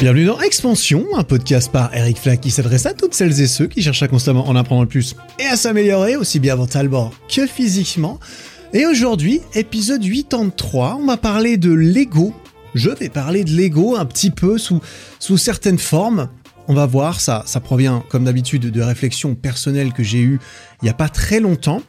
Bienvenue dans Expansion, un podcast par Eric Flack qui s'adresse à toutes celles et ceux qui cherchent à constamment en apprendre plus et à s'améliorer aussi bien mentalement que physiquement. Et aujourd'hui, épisode 83, on va parler de Lego. Je vais parler de Lego un petit peu sous, sous certaines formes. On va voir, ça, ça provient comme d'habitude de réflexions personnelles que j'ai eues il n'y a pas très longtemps.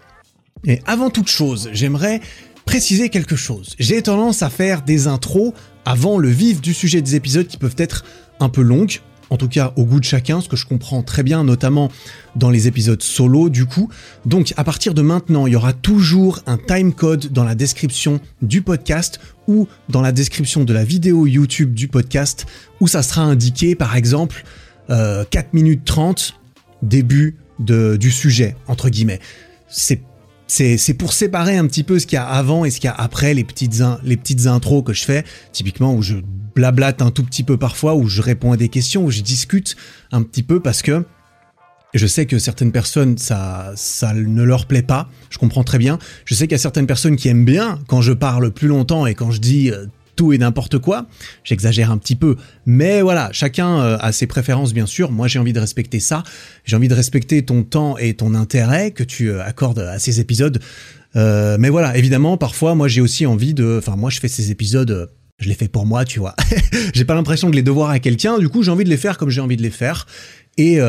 Et avant toute chose, j'aimerais préciser quelque chose. J'ai tendance à faire des intros avant le vif du sujet des épisodes qui peuvent être un peu longues, en tout cas au goût de chacun, ce que je comprends très bien, notamment dans les épisodes solo du coup. Donc à partir de maintenant, il y aura toujours un timecode dans la description du podcast ou dans la description de la vidéo YouTube du podcast où ça sera indiqué par exemple 4 euh, minutes 30 début du sujet, entre guillemets. C'est c'est pour séparer un petit peu ce qu'il y a avant et ce qu'il y a après les petites, les petites intros que je fais, typiquement où je blablate un tout petit peu parfois, où je réponds à des questions, où je discute un petit peu parce que je sais que certaines personnes, ça, ça ne leur plaît pas. Je comprends très bien. Je sais qu'il y a certaines personnes qui aiment bien quand je parle plus longtemps et quand je dis euh, et n'importe quoi. J'exagère un petit peu, mais voilà, chacun euh, a ses préférences bien sûr. Moi, j'ai envie de respecter ça. J'ai envie de respecter ton temps et ton intérêt que tu euh, accordes à ces épisodes. Euh, mais voilà, évidemment, parfois, moi, j'ai aussi envie de. Enfin, moi, je fais ces épisodes. Je les fais pour moi, tu vois. j'ai pas l'impression de les devoir à quelqu'un. Du coup, j'ai envie de les faire comme j'ai envie de les faire. Et,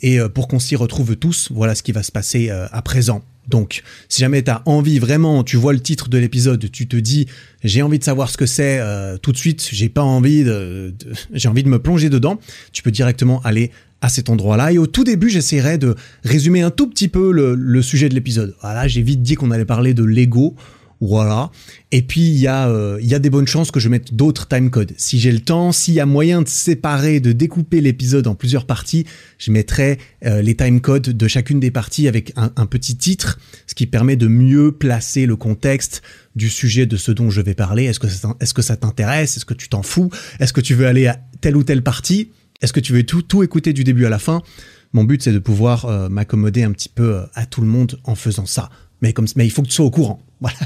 et pour qu'on s'y retrouve tous, voilà ce qui va se passer à présent. Donc, si jamais tu envie vraiment, tu vois le titre de l'épisode, tu te dis j'ai envie de savoir ce que c'est euh, tout de suite, j'ai pas envie de, j'ai envie de me plonger dedans, tu peux directement aller à cet endroit-là. Et au tout début, j'essaierai de résumer un tout petit peu le, le sujet de l'épisode. Voilà, j'ai vite dit qu'on allait parler de Lego. Voilà. Et puis il y, a, euh, y a des bonnes chances que je mette d'autres timecodes. Si j'ai le temps, s'il y a moyen de séparer, de découper l'épisode en plusieurs parties, je mettrai euh, les timecodes de chacune des parties avec un, petit titre, ce qui permet de mieux placer le contexte du sujet de ce dont je vais parler. Est-ce que ça, t'intéresse? Est-ce que tu t'en fous? Est-ce que tu veux aller à telle ou telle partie? Est-ce que tu veux tout, tout écouter du début à la fin? Mon but, c'est de pouvoir euh, m'accommoder un petit peu à tout le monde en faisant ça. Mais, comme, mais il faut que tu sois au courant. Voilà.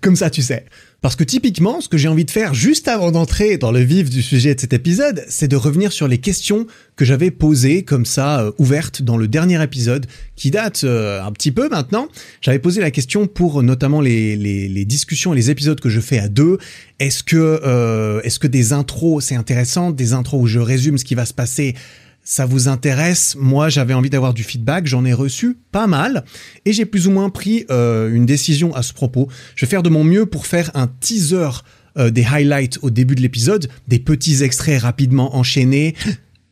comme ça, tu sais. Parce que typiquement, ce que j'ai envie de faire juste avant d'entrer dans le vif du sujet de cet épisode, c'est de revenir sur les questions que j'avais posées comme ça, euh, ouvertes dans le dernier épisode, qui date euh, un petit peu maintenant. J'avais posé la question pour notamment les, les, les, discussions et les épisodes que je fais à deux. Est-ce que, euh, est-ce que des intros, c'est intéressant, des intros où je résume ce qui va se passer ça vous intéresse Moi, j'avais envie d'avoir du feedback, j'en ai reçu pas mal, et j'ai plus ou moins pris euh, une décision à ce propos. Je vais faire de mon mieux pour faire un teaser euh, des highlights au début de l'épisode, des petits extraits rapidement enchaînés.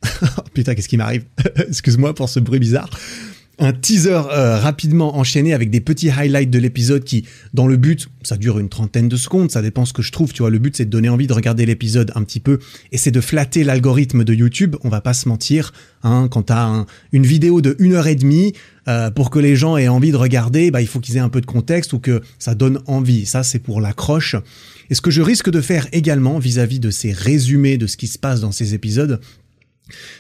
Putain, qu'est-ce qui m'arrive? Excuse-moi pour ce bruit bizarre un teaser euh, rapidement enchaîné avec des petits highlights de l'épisode qui, dans le but, ça dure une trentaine de secondes, ça dépend ce que je trouve, tu vois, le but c'est de donner envie de regarder l'épisode un petit peu et c'est de flatter l'algorithme de YouTube, on va pas se mentir, hein, quand t'as une vidéo de une heure et demie, euh, pour que les gens aient envie de regarder, bah, il faut qu'ils aient un peu de contexte ou que ça donne envie, ça c'est pour l'accroche. Et ce que je risque de faire également vis-à-vis -vis de ces résumés de ce qui se passe dans ces épisodes,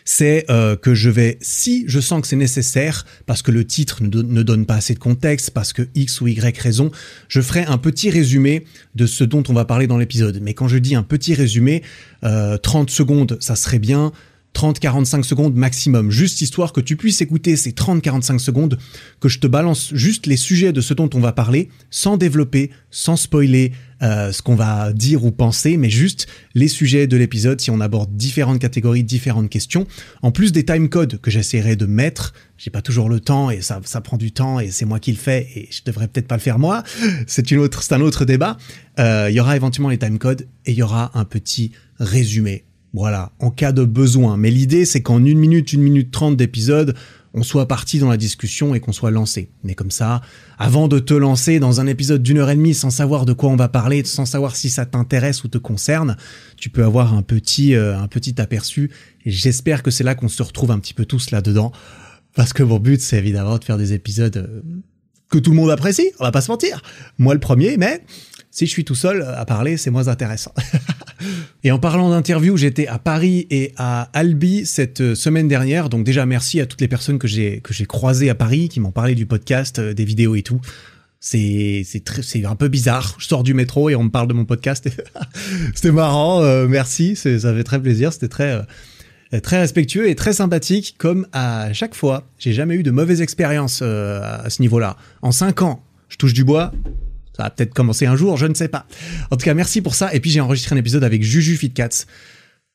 c'est euh, que je vais, si je sens que c'est nécessaire, parce que le titre ne, donne pas assez de contexte, parce que X ou Y raison, je ferai un petit résumé de ce dont on va parler dans l'épisode. Mais quand je dis un petit résumé, 30 euh, secondes, ça serait bien. 30-45 secondes maximum, juste histoire que tu puisses écouter ces 30-45 secondes, que je te balance juste les sujets de ce dont on va parler, sans développer, sans spoiler euh, ce qu'on va dire ou penser, mais juste les sujets de l'épisode si on aborde différentes catégories, différentes questions, en plus des timecodes que j'essaierai de mettre. J'ai pas toujours le temps et ça, prend du temps et c'est moi qui le fais et je devrais peut-être pas le faire moi. C'est une autre, c'est un autre débat. Euh, il y aura éventuellement les timecodes et il y aura un petit résumé voilà, en cas de besoin. Mais l'idée, c'est qu'en une minute, une minute trente d'épisode, on soit parti dans la discussion et qu'on soit lancé. Mais comme ça, avant de te lancer dans un épisode d'une heure et demie sans savoir de quoi on va parler, sans savoir si ça t'intéresse ou te concerne, tu peux avoir un petit, euh, un petit aperçu. Et j'espère que c'est là qu'on se retrouve un petit peu tous là-dedans. Parce que mon but, c'est évidemment de faire des épisodes euh, que tout le monde apprécie, on va pas se mentir. Moi le premier, mais si je suis tout seul à parler, c'est moins intéressant. et en parlant d'interview, j'étais à Paris et à Albi cette semaine dernière. Donc déjà, merci à toutes les personnes que j'ai que j'ai croisées à Paris, qui m'ont parlé du podcast, euh, des vidéos et tout. C'est c'est c'est un peu bizarre. Je sors du métro et on me parle de mon podcast. c'était marrant. Euh, merci, ça fait très plaisir. C'était très euh, très respectueux et très sympathique, comme à chaque fois. J'ai jamais eu de mauvaise expérience euh, à ce niveau-là. En cinq ans, je touche du bois. Ça va peut-être commencer un jour, je ne sais pas. En tout cas, merci pour ça. Et puis j'ai enregistré un épisode avec Juju Fitcats,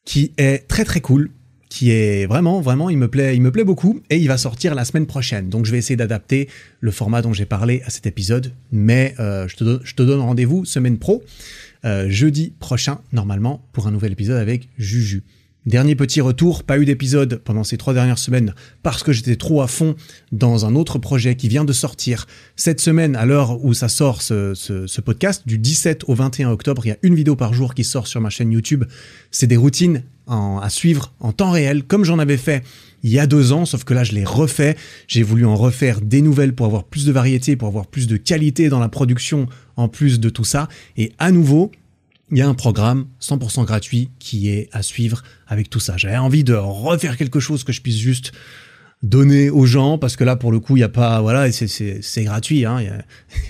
qui est très très cool qui est vraiment, vraiment, il me plaît, il me plaît beaucoup et il va sortir la semaine prochaine. Donc je vais essayer d'adapter le format dont j'ai parlé à cet épisode, mais euh, je, te donne rendez-vous semaine pro, euh, jeudi prochain normalement pour un nouvel épisode avec Juju. Dernier petit retour, pas eu d'épisode pendant ces trois dernières semaines parce que j'étais trop à fond dans un autre projet qui vient de sortir cette semaine à l'heure où ça sort ce, podcast. Du 17 au 21 octobre, il y a une vidéo par jour qui sort sur ma chaîne YouTube. C'est des routines à suivre en temps réel comme j'en avais fait il y a deux ans, sauf que là je l'ai refait. J'ai voulu en refaire des nouvelles pour avoir plus de variété, pour avoir plus de qualité dans la production en plus de tout ça. Et à nouveau, il y a un programme 100% gratuit qui est à suivre avec tout ça. J'avais envie de refaire quelque chose que je puisse juste donner aux gens parce que là pour le coup il y a pas voilà c'est gratuit hein,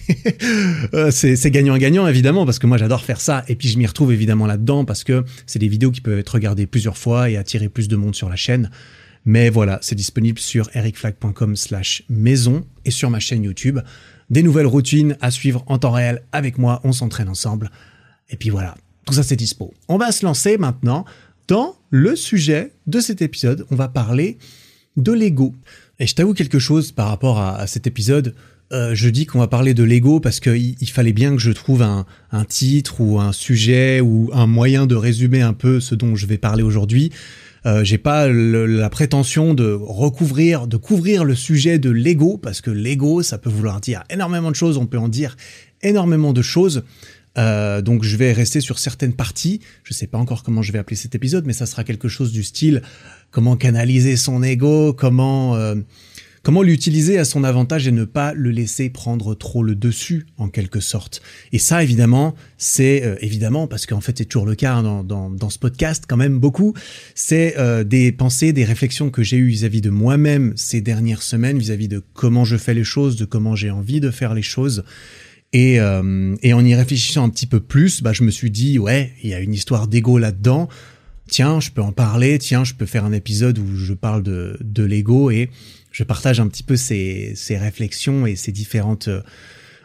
euh, c'est gagnant gagnant évidemment parce que moi j'adore faire ça. Et puis je m'y retrouve évidemment là-dedans parce que c'est des vidéos qui peuvent être regardées plusieurs fois et attirer plus de monde sur la chaîne. Mais voilà c'est disponible sur ericflag.com slash maison et sur ma chaîne YouTube. Des nouvelles routines à suivre en temps réel avec moi. On s'entraîne ensemble et puis voilà, tout ça c'est dispo. On va se lancer maintenant dans le sujet de cet épisode. On va parler de l'ego. Et je t'avoue quelque chose par rapport à, cet épisode. Euh, je dis qu'on va parler de l'ego parce qu'il il fallait bien que je trouve un, un, titre ou un sujet ou un moyen de résumer un peu ce dont je vais parler aujourd'hui. Euh, j'ai pas la prétention de recouvrir, de couvrir le sujet de l'ego parce que l'ego, ça peut vouloir dire énormément de choses. On peut en dire énormément de choses. Euh, donc je vais rester sur certaines parties. Je sais pas encore comment je vais appeler cet épisode, mais ça sera quelque chose du style comment canaliser son ego, comment euh, comment l'utiliser à son avantage et ne pas le laisser prendre trop le dessus en quelque sorte. Et ça évidemment, c'est euh, évidemment parce qu'en fait c'est toujours le cas hein, dans, dans, dans, ce podcast quand même beaucoup. C'est des pensées, des réflexions que j'ai eues vis-à-vis de moi-même ces dernières semaines, vis à -vis de comment je fais les choses, de comment j'ai envie de faire les choses. Et, euh, et en y réfléchissant un petit peu plus, bah, je me suis dit, ouais, il y a une histoire d'ego là-dedans. Tiens, je peux en parler. Tiens, je peux faire un épisode où je parle de, de l'ego et je partage un petit peu ces, ces réflexions et ces différentes, euh,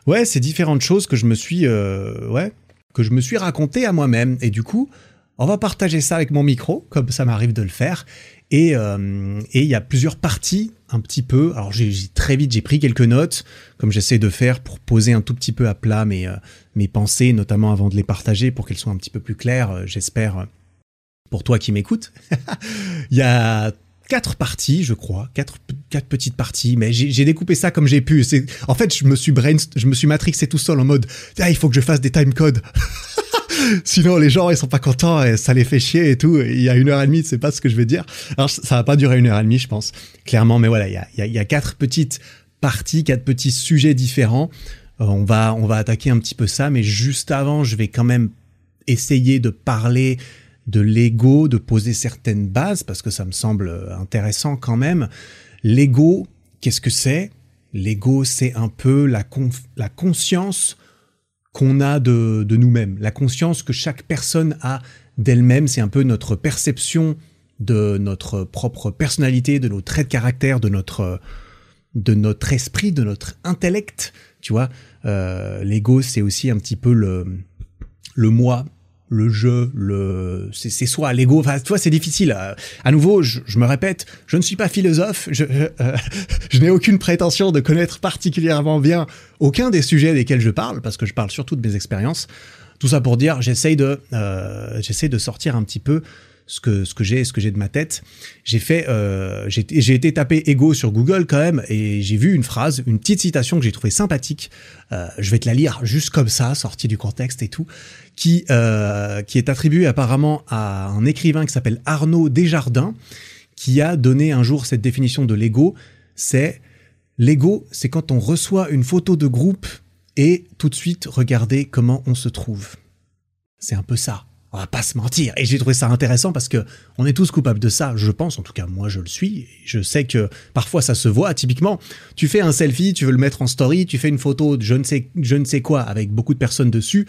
ouais, ces différentes choses que je me suis, euh, ouais, que je me suis raconté à moi-même. Et du coup, on va partager ça avec mon micro, comme ça m'arrive de le faire. Et euh, et il y a plusieurs parties un petit peu. Alors j'ai très vite j'ai pris quelques notes, comme j'essaie de faire pour poser un tout petit peu à plat mes euh, mes pensées, notamment avant de les partager pour qu'elles soient un petit peu plus claires. Euh, j'espère pour toi qui m'écoutes. Il y a quatre parties, je crois, quatre, quatre petites parties, mais j'ai découpé ça comme j'ai pu. En fait, je me suis brain, je me suis matrixé tout seul en mode, ah, il faut que je fasse des timecodes. Sinon, les gens, ils sont pas contents et ça les fait chier et tout. Il y a une heure et demie, c'est pas ce que je veux dire. Alors, ça va pas durer une heure et demie, je pense, clairement. Mais voilà, il y a, il y a, quatre petites parties, quatre petits sujets différents. Euh, on va, on va attaquer un petit peu ça, mais juste avant, je vais quand même essayer de parler de l'ego, de poser certaines bases parce que ça me semble intéressant quand même. L'ego, qu'est-ce que c'est? L'ego, c'est un peu la, la conscience qu'on a de, nous-mêmes, la conscience que chaque personne a d'elle-même, c'est un peu notre perception de notre propre personnalité, de nos traits de caractère, de notre de notre esprit, de notre intellect, tu vois. Euh, L'ego, c'est aussi un petit peu le le moi, le jeu, le c'est soit l'ego. Enfin, tu vois, c'est difficile. À nouveau, je, me répète, je ne suis pas philosophe. Je, euh, je n'ai aucune prétention de connaître particulièrement bien aucun des sujets desquels je parle, parce que je parle surtout de mes expériences. Tout ça pour dire, j'essaye de euh, j'essaye de sortir un petit peu ce que ce que j'ai ce que j'ai de ma tête. J'ai fait euh, j'ai été tapé ego sur Google quand même et j'ai vu une phrase, une petite citation que j'ai trouvée sympathique. Euh, je vais te la lire juste comme ça, sortie du contexte et tout, qui euh, qui est attribuée apparemment à un écrivain qui s'appelle Arnaud Desjardins, qui a donné un jour cette définition de l'ego. C'est l'ego, c'est quand on reçoit une photo de groupe et tout de suite regarder comment on se trouve. C'est un peu ça On va pas se mentir. Et j'ai trouvé ça intéressant parce que on est tous coupables de ça, je pense. En tout cas, moi, je le suis. Je sais que parfois ça se voit. Typiquement, tu fais un selfie, tu veux le mettre en story, tu fais une photo de je ne sais, je ne sais quoi avec beaucoup de personnes dessus.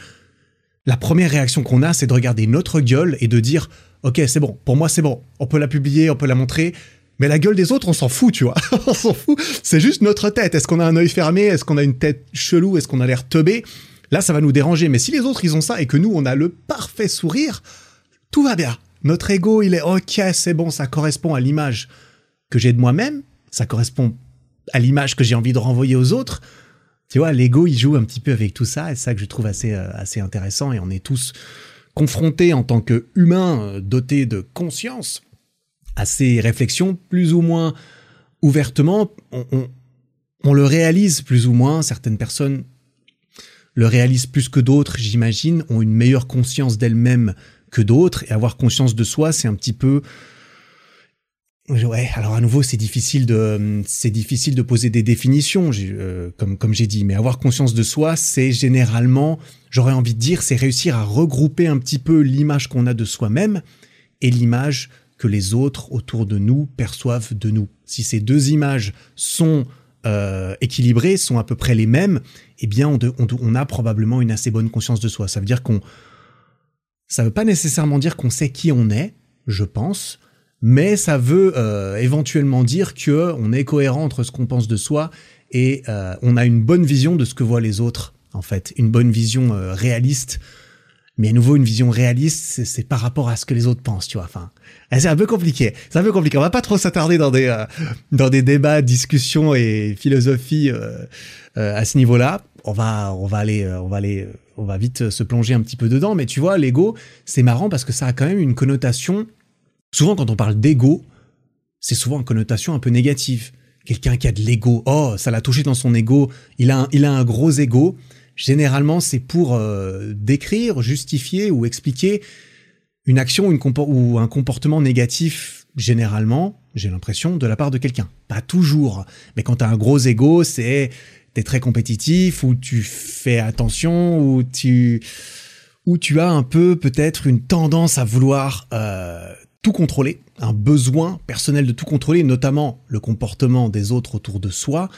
La première réaction qu'on a, c'est de regarder notre gueule et de dire, OK, c'est bon. Pour moi, c'est bon. On peut la publier, on peut la montrer. Mais la gueule des autres, on s'en fout, tu vois. on s'en fout. C'est juste notre tête. Est-ce qu'on a un œil fermé? Est-ce qu'on a une tête chelou? Est-ce qu'on a l'air teubé? Là, ça va nous déranger. Mais si les autres, ils ont ça et que nous, on a le parfait sourire, tout va bien. Notre ego, il est OK, c'est bon, ça correspond à l'image que j'ai de moi-même. Ça correspond à l'image que j'ai envie de renvoyer aux autres. Tu vois, l'ego, il joue un petit peu avec tout ça. Et c'est ça que je trouve assez, euh, assez intéressant. Et on est tous confrontés en tant qu'humains euh, dotés de conscience à ces réflexions plus ou moins ouvertement. On, on, on le réalise plus ou moins. Certaines personnes le réalisent plus que d'autres, j'imagine, ont une meilleure conscience d'elles-mêmes que d'autres, et avoir conscience de soi, c'est un petit peu... Ouais, alors à nouveau, c'est difficile de, c'est difficile de poser des définitions, euh, comme comme j'ai dit, mais avoir conscience de soi, c'est généralement, j'aurais envie de dire, c'est réussir à regrouper un petit peu l'image qu'on a de soi-même et l'image que les autres autour de nous perçoivent de nous. Si ces deux images sont euh, équilibrées, sont à peu près les mêmes, eh bien, on, a probablement une assez bonne conscience de soi. Ça veut dire qu'on, ça veut pas nécessairement dire qu'on sait qui on est, je pense, mais ça veut euh, éventuellement dire que on est cohérent entre ce qu'on pense de soi et euh, on a une bonne vision de ce que voient les autres. En fait, une bonne vision euh, réaliste mais à nouveau, une vision réaliste, c'est par rapport à ce que les autres pensent, tu vois. Enfin, c'est un peu compliqué. C'est un peu compliqué. On va pas trop s'attarder dans des euh, dans des débats, discussions et philosophie euh, euh, à ce niveau-là. On va on va aller on va aller on va vite se plonger un petit peu dedans. Mais tu vois, l'ego, c'est marrant parce que ça a quand même une connotation. Souvent, quand on parle d'ego, c'est souvent une connotation un peu négative. Quelqu'un qui a de l'ego, oh, ça l'a touché dans son ego. Il a un, il a un gros ego. Généralement, c'est pour euh, décrire, justifier ou expliquer une action une ou un comportement négatif, généralement, j'ai l'impression, de la part de quelqu'un. Pas toujours. Mais quand tu as un gros ego, c'est t'es très compétitif, ou tu fais attention, ou tu, ou tu as un peu peut-être une tendance à vouloir euh, tout contrôler, un besoin personnel de tout contrôler, notamment le comportement des autres autour de soi.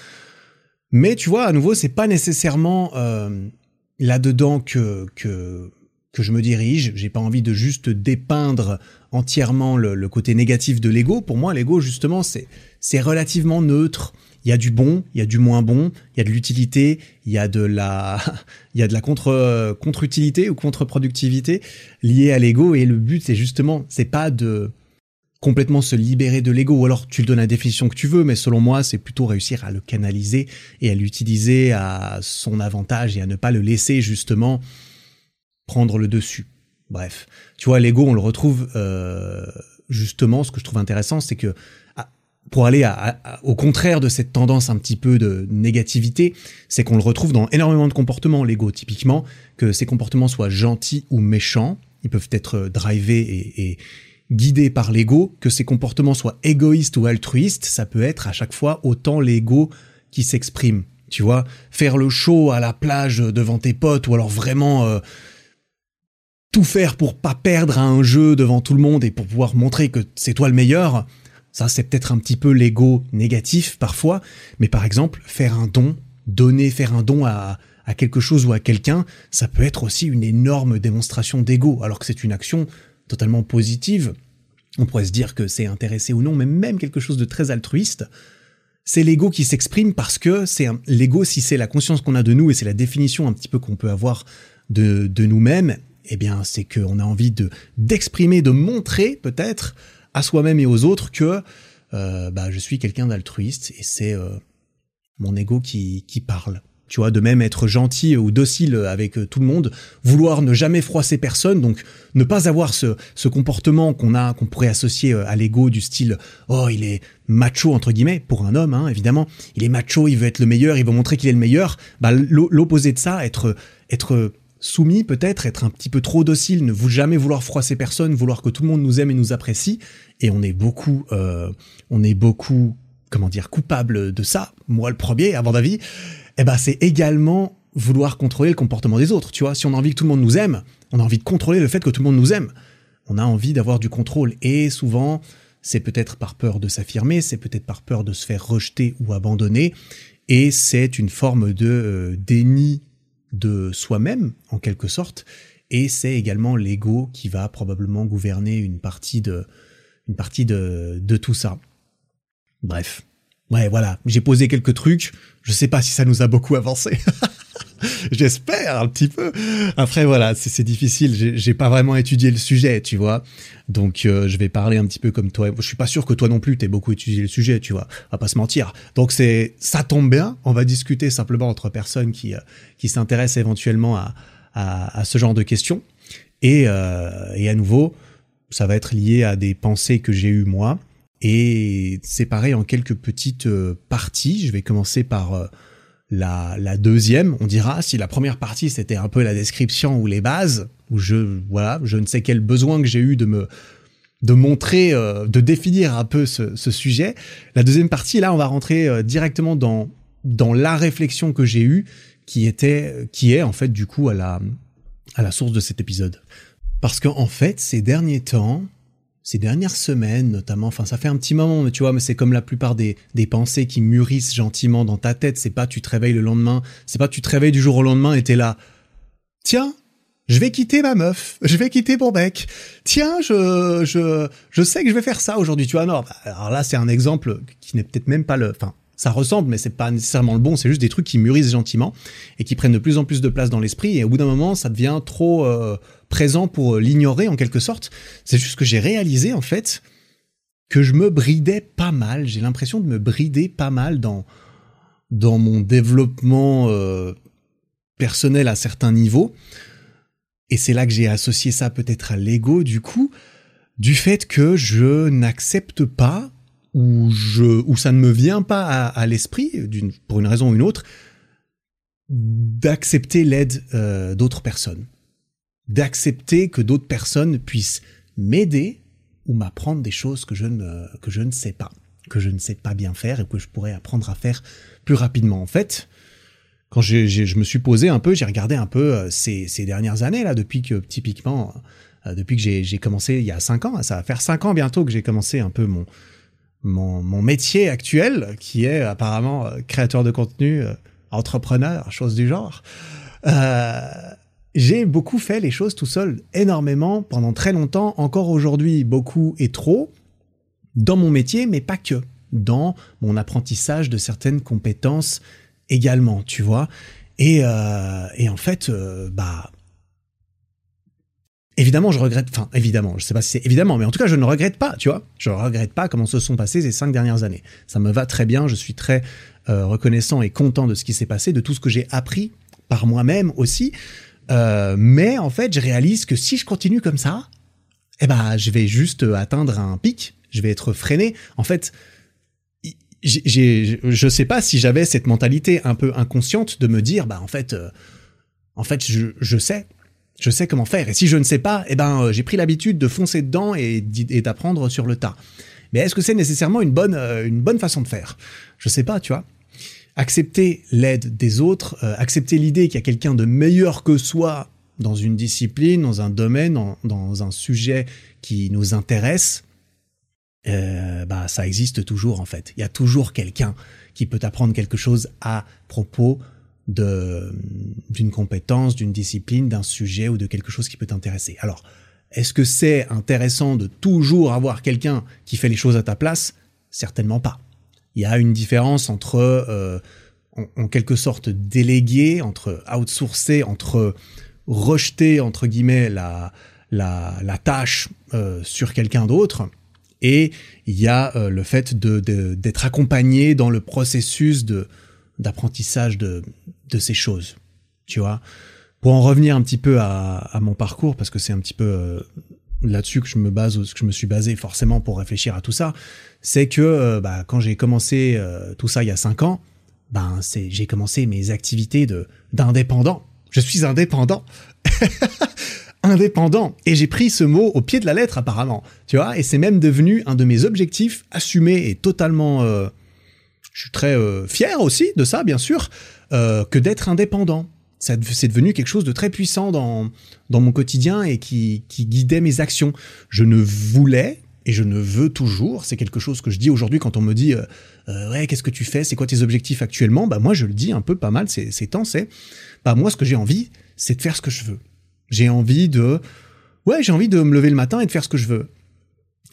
Mais tu vois, à nouveau, c'est pas nécessairement euh, là-dedans que, que, que je me dirige. J'ai pas envie de juste dépeindre entièrement le, côté négatif de l'ego. Pour moi, l'ego, justement, c'est, c'est relativement neutre. Il y a du bon, il y a du moins bon, il y a de l'utilité, il y a de la, il y a de la contre, contre-utilité ou contre-productivité liée à l'ego. Et le but, c'est justement, c'est pas de, complètement se libérer de l'ego, ou alors tu le donnes la définition que tu veux, mais selon moi, c'est plutôt réussir à le canaliser et à l'utiliser à son avantage et à ne pas le laisser justement prendre le dessus. Bref, tu vois, l'ego, on le retrouve euh, justement, ce que je trouve intéressant, c'est que ah, pour aller au contraire de cette tendance un petit peu de négativité, c'est qu'on le retrouve dans énormément de comportements, l'ego typiquement, que ces comportements soient gentils ou méchants, ils peuvent être drivés et, et, guidé par l'ego, que ses comportements soient égoïstes ou altruistes, ça peut être à chaque fois autant l'ego qui s'exprime. Tu vois, faire le show à la plage devant tes potes ou alors vraiment euh, tout faire pour pas perdre à un jeu devant tout le monde et pour pouvoir montrer que c'est toi le meilleur, ça c'est peut-être un petit peu l'ego négatif parfois, mais par exemple faire un don, donner, faire un don à, quelque chose ou à quelqu'un, ça peut être aussi une énorme démonstration d'ego, alors que c'est une action totalement positive, on pourrait se dire que c'est intéressé ou non, mais même quelque chose de très altruiste, c'est l'ego qui s'exprime parce que c'est l'ego, si c'est la conscience qu'on a de nous et c'est la définition un petit peu qu'on peut avoir de nous-mêmes, eh bien, c'est qu'on a envie de d'exprimer, de montrer peut-être à soi-même et aux autres que euh, bah, je suis quelqu'un d'altruiste et c'est euh, mon ego qui, qui parle. Tu vois, de même être gentil ou docile avec euh, tout le monde, vouloir ne jamais froisser personne, donc ne pas avoir ce, ce comportement qu'on a, qu'on pourrait associer à l'ego du style oh il est macho entre guillemets pour un homme hein, évidemment, il est macho, il veut être le meilleur, il veut montrer qu'il est le meilleur. Bah l'opposé de ça, être être soumis peut-être, être un petit peu trop docile, ne vous jamais vouloir froisser personne, vouloir que tout le monde nous aime et nous apprécie. Et on est beaucoup, euh, on est beaucoup, comment dire, coupable de ça. Moi le premier, à mon eh ben c'est également vouloir contrôler le comportement des autres. Tu vois, si on a envie que tout le monde nous aime, on a envie de contrôler le fait que tout le monde nous aime. On a envie d'avoir du contrôle. Et souvent, c'est peut-être par peur de s'affirmer, c'est peut-être par peur de se faire rejeter ou abandonner. Et c'est une forme de euh, déni de soi-même, en quelque sorte. Et c'est également l'ego qui va probablement gouverner une partie de, une partie de, de tout ça. Bref. Ouais, voilà. J'ai posé quelques trucs. Je sais pas si ça nous a beaucoup avancé. J'espère un petit peu. Après voilà, c'est difficile. J'ai pas vraiment étudié le sujet, tu vois. Donc euh, je vais parler un petit peu comme toi. Je suis pas sûr que toi non plus t'aies beaucoup étudié le sujet, tu vois. On va pas se mentir. Donc c'est ça tombe bien. On va discuter simplement entre personnes qui euh, qui s'intéressent éventuellement à, à, ce genre de questions. Et euh, et à nouveau, ça va être lié à des pensées que j'ai eues moi et séparé en quelques petites parties. Je vais commencer par la, deuxième, on dira, si la première partie c'était un peu la description ou les bases, où je, voilà, je ne sais quel besoin que j'ai eu de me, de montrer, euh, de définir un peu ce, sujet. La deuxième partie, là, on va rentrer directement dans, dans la réflexion que j'ai eue, qui était, qui est en fait du coup à la, à la source de cet épisode. Parce qu'en en fait, ces derniers temps, ces dernières semaines notamment, enfin ça fait un petit moment, mais tu vois, mais c'est comme la plupart des, des pensées qui mûrissent gentiment dans ta tête. C'est pas tu te réveilles le lendemain, c'est pas tu te réveilles du jour au lendemain et t'es là. Tiens, je vais quitter ma meuf, je vais quitter mon mec. Tiens, je, je, sais que je vais faire ça aujourd'hui, tu vois. Non, alors là c'est un exemple qui n'est peut-être même pas le, ça ressemble, mais c'est pas nécessairement le bon. C'est juste des trucs qui mûrissent gentiment et qui prennent de plus en plus de place dans l'esprit. Et au bout d'un moment, ça devient trop euh, présent pour l'ignorer en quelque sorte. C'est juste que j'ai réalisé en fait que je me bridais pas mal. J'ai l'impression de me brider pas mal dans dans mon développement euh, personnel à certains niveaux. Et c'est là que j'ai associé ça peut-être à l'ego du coup, du fait que je n'accepte pas où je où ça ne me vient pas à, l'esprit d'une pour une raison ou une autre d'accepter l'aide euh, d'autres personnes. D'accepter que d'autres personnes puissent m'aider ou m'apprendre des choses que je ne que je ne sais pas que je ne sais pas bien faire et que je pourrais apprendre à faire plus rapidement. En fait quand j'ai, je me suis posé un peu j'ai regardé un peu euh, ces, ces dernières années là depuis que typiquement euh, depuis que j'ai, j'ai commencé il y a cinq ans ça va faire cinq ans bientôt que j'ai commencé un peu mon mon, mon, métier actuel, qui est apparemment euh, créateur de contenu, euh, entrepreneur, chose du genre, euh, j'ai beaucoup fait les choses tout seul, énormément, pendant très longtemps, encore aujourd'hui beaucoup et trop, dans mon métier, mais pas que, dans mon apprentissage de certaines compétences également, tu vois. Et, et en fait, bah, Évidemment, je regrette, enfin, évidemment, je sais pas si c'est évidemment, mais en tout cas, je ne regrette pas, tu vois. Je ne regrette pas comment se sont passées ces cinq dernières années. Ça me va très bien, je suis très euh, reconnaissant et content de ce qui s'est passé, de tout ce que j'ai appris par moi-même aussi. Euh, mais en fait, je réalise que si je continue comme ça, eh ben, je vais juste atteindre un pic, je vais être freiné. En fait, j'ai, je sais pas si j'avais cette mentalité un peu inconsciente de me dire, bah en fait, euh, en fait, je sais, je sais comment faire. Et si je ne sais pas, eh ben, euh, j'ai pris l'habitude de foncer dedans et, d'apprendre sur le tas. Mais est-ce que c'est nécessairement une bonne, euh, une bonne façon de faire? Je sais pas, tu vois. Accepter l'aide des autres, euh, accepter l'idée qu'il y a quelqu'un de meilleur que soi dans une discipline, dans un domaine, dans, un sujet qui nous intéresse, bah ça existe toujours en fait. Il y a toujours quelqu'un qui peut apprendre quelque chose à propos d'une compétence, d'une discipline, d'un sujet ou de quelque chose qui peut t'intéresser. Alors, est-ce que c'est intéressant de toujours avoir quelqu'un qui fait les choses à ta place? Certainement pas. Il y a une différence entre, euh, en, quelque sorte, déléguer, entre outsourcer, entre rejeter, entre guillemets, la, la, la tâche euh, sur quelqu'un d'autre, et il y a euh, le fait de, d'être accompagné dans le processus de, d'apprentissage de, de ces choses, tu vois. Pour en revenir un petit peu à, mon parcours, parce que c'est un petit peu euh, là-dessus que je me base, que je me suis basé forcément pour réfléchir à tout ça, c'est que euh, bah, quand j'ai commencé euh, tout ça il y a cinq ans, ben c'est j'ai commencé mes activités de d'indépendant. Je suis indépendant. indépendant. Et j'ai pris ce mot au pied de la lettre apparemment, tu vois, et c'est même devenu un de mes objectifs assumés et totalement je suis très fier aussi de ça, bien sûr, euh, que d'être indépendant. c'est devenu quelque chose de très puissant dans, dans mon quotidien et qui, qui guidait mes actions. Je ne voulais et je ne veux toujours, c'est quelque chose que je dis aujourd'hui quand on me dit euh, euh, ouais qu'est-ce que tu fais, c'est quoi tes objectifs actuellement, bah moi je le dis un peu pas mal ces, ces temps, c'est bah moi ce que j'ai envie c'est de faire ce que je veux. J'ai envie de ouais j'ai envie de me lever le matin et de faire ce que je veux.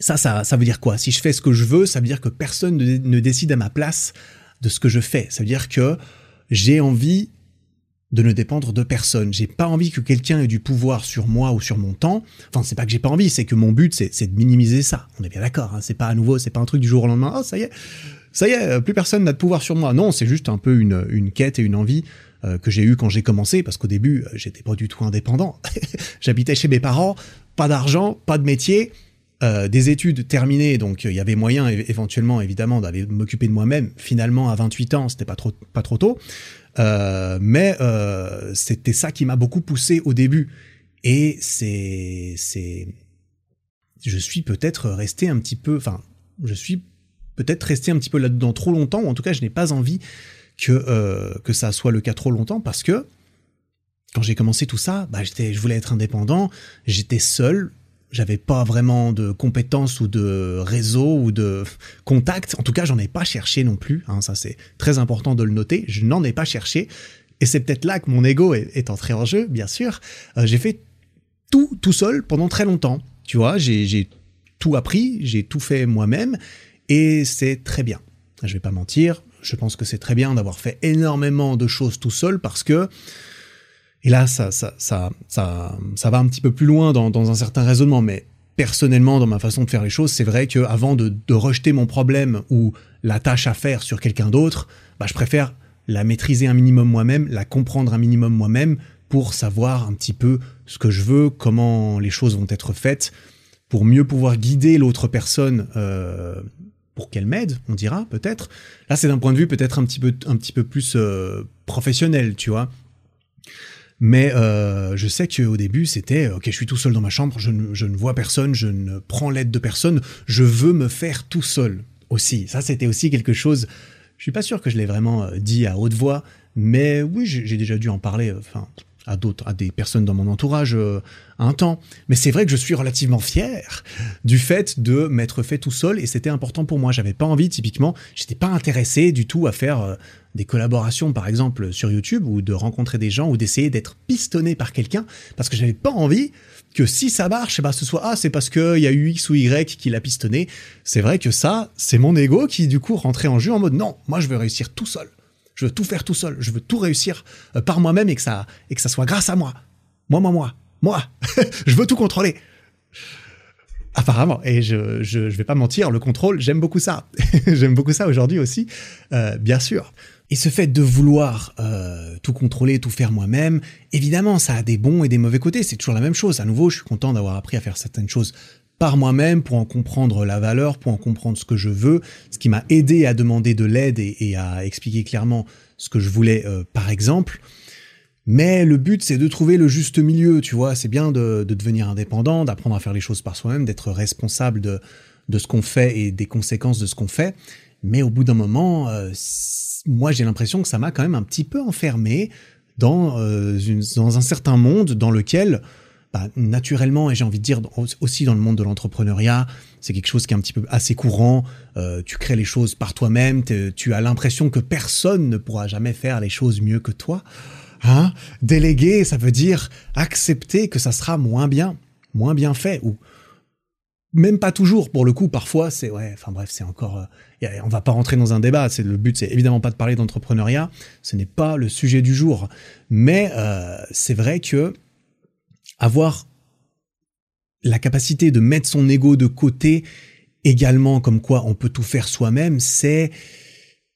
Ça, ça, ça veut dire quoi? Si je fais ce que je veux, ça veut dire que personne ne, ne décide à ma place de ce que je fais. Ça veut dire que j'ai envie de ne dépendre de personne. J'ai pas envie que quelqu'un ait du pouvoir sur moi ou sur mon temps. Enfin, c'est pas que j'ai pas envie, c'est que mon but, c'est de minimiser ça. On est bien d'accord. Hein. C'est pas à nouveau, c'est pas un truc du jour au lendemain. Oh, ça y est, ça y est, plus personne n'a de pouvoir sur moi. Non, c'est juste un peu une, quête et une envie euh, que j'ai eu quand j'ai commencé, parce qu'au début, euh, j'étais pas du tout indépendant. J'habitais chez mes parents, pas d'argent, pas de métier. Euh, des études terminées, donc il y avait moyen éventuellement évidemment d'aller m'occuper de moi-même. Finalement, à 28 ans, c'était pas trop pas trop tôt. Euh, mais euh, c'était ça qui m'a beaucoup poussé au début. Et c'est, c'est, je suis peut-être resté un petit peu, enfin, je suis peut-être resté un petit peu là-dedans trop longtemps, ou en tout cas, je n'ai pas envie que euh, que ça soit le cas trop longtemps, parce que quand j'ai commencé tout ça, bah, j'étais, je voulais être indépendant, j'étais seul, j'avais pas vraiment de compétences ou de réseau ou de contacts. En tout cas, j'en ai pas cherché non plus. Hein, ça, c'est très important de le noter. Je n'en ai pas cherché. Et c'est peut-être là que mon ego est, entré en jeu, bien sûr. Euh, j'ai fait tout tout seul pendant très longtemps. Tu vois, j'ai tout appris, j'ai tout fait moi-même, et c'est très bien. Je vais pas mentir. Je pense que c'est très bien d'avoir fait énormément de choses tout seul parce que et là, ça, ça, ça, ça, va un petit peu plus loin dans, un certain raisonnement, mais personnellement, dans ma façon de faire les choses, c'est vrai que avant de, de, rejeter mon problème ou la tâche à faire sur quelqu'un d'autre, bah, je préfère la maîtriser un minimum moi-même, la comprendre un minimum moi-même pour savoir un petit peu ce que je veux, comment les choses vont être faites, pour mieux pouvoir guider l'autre personne euh, pour qu'elle m'aide, on dira peut-être. Là, c'est d'un point de vue peut-être un petit peu un petit peu plus euh, professionnel, tu vois. Mais euh, je sais qu'au début, c'était ok, je suis tout seul dans ma chambre, je ne, je vois personne, je ne prends l'aide de personne, je veux me faire tout seul aussi. Ça, c'était aussi quelque chose. Je suis pas sûr que je l'ai vraiment euh, dit à haute voix, mais oui, j'ai déjà dû en parler. Euh, enfin, à d'autres, à des personnes dans mon entourage euh, un temps. Mais c'est vrai que je suis relativement fier du fait de m'être fait tout seul et c'était important pour moi. J'avais pas envie, typiquement, j'étais pas intéressé du tout à faire euh, des collaborations, par exemple, sur YouTube ou de rencontrer des gens ou d'essayer d'être pistonné par quelqu'un parce que j'avais pas envie que si ça marche, bah, ce soit ah c'est parce qu'il y a eu X ou Y qui l'a pistonné. C'est vrai que ça, c'est mon ego qui du coup rentrait en jeu en mode non, moi je veux réussir tout seul. Je veux tout faire tout seul. Je veux tout réussir euh, par moi-même et que ça et que ça soit grâce à moi. Moi, moi, moi, moi. je veux tout contrôler. Apparemment, et je, je, je vais pas mentir, le contrôle, j'aime beaucoup ça. j'aime beaucoup ça aujourd'hui aussi, euh, bien sûr. Et ce fait de vouloir euh, tout contrôler, tout faire moi-même, évidemment, ça a des bons et des mauvais côtés. C'est toujours la même chose. À nouveau, je suis content d'avoir appris à faire certaines choses par moi-même pour en comprendre la valeur, pour en comprendre ce que je veux, ce qui m'a aidé à demander de l'aide et, à expliquer clairement ce que je voulais, euh, par exemple. Mais le but, c'est de trouver le juste milieu, tu vois. C'est bien de, devenir indépendant, d'apprendre à faire les choses par soi-même, d'être responsable de, de ce qu'on fait et des conséquences de ce qu'on fait. Mais au bout d'un moment, euh, moi, j'ai l'impression que ça m'a quand même un petit peu enfermé dans, euh, dans un certain monde dans lequel naturellement, et j'ai envie de dire aussi dans le monde de l'entrepreneuriat, c'est quelque chose qui est un petit peu assez courant. Euh, tu crées les choses par toi-même, tu as l'impression que personne ne pourra jamais faire les choses mieux que toi. Hein Déléguer, ça veut dire accepter que ça sera moins bien, moins bien fait, ou même pas toujours. Pour le coup, parfois, c'est ouais. Enfin bref, c'est encore. Euh, on va pas rentrer dans un débat. C'est le but, c'est évidemment pas de parler d'entrepreneuriat. Ce n'est pas le sujet du jour. Mais euh, c'est vrai que avoir la capacité de mettre son ego de côté également comme quoi on peut tout faire soi-même, c'est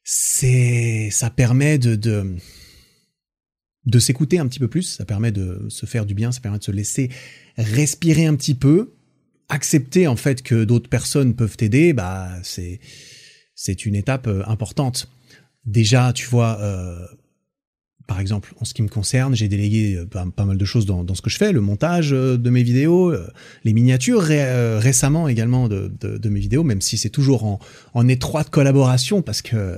c'est ça permet de, de s'écouter un petit peu plus, ça permet de se faire du bien, ça permet de se laisser respirer un petit peu, accepter en fait que d'autres personnes peuvent t'aider, bah c'est c'est une étape euh, importante. Déjà, tu vois, euh, par exemple, en ce qui me concerne, j'ai délégué euh, pas, mal de choses dans, ce que je fais, le montage euh, de mes vidéos, euh, les miniatures récemment également de, mes vidéos, même si c'est toujours en, étroite collaboration parce que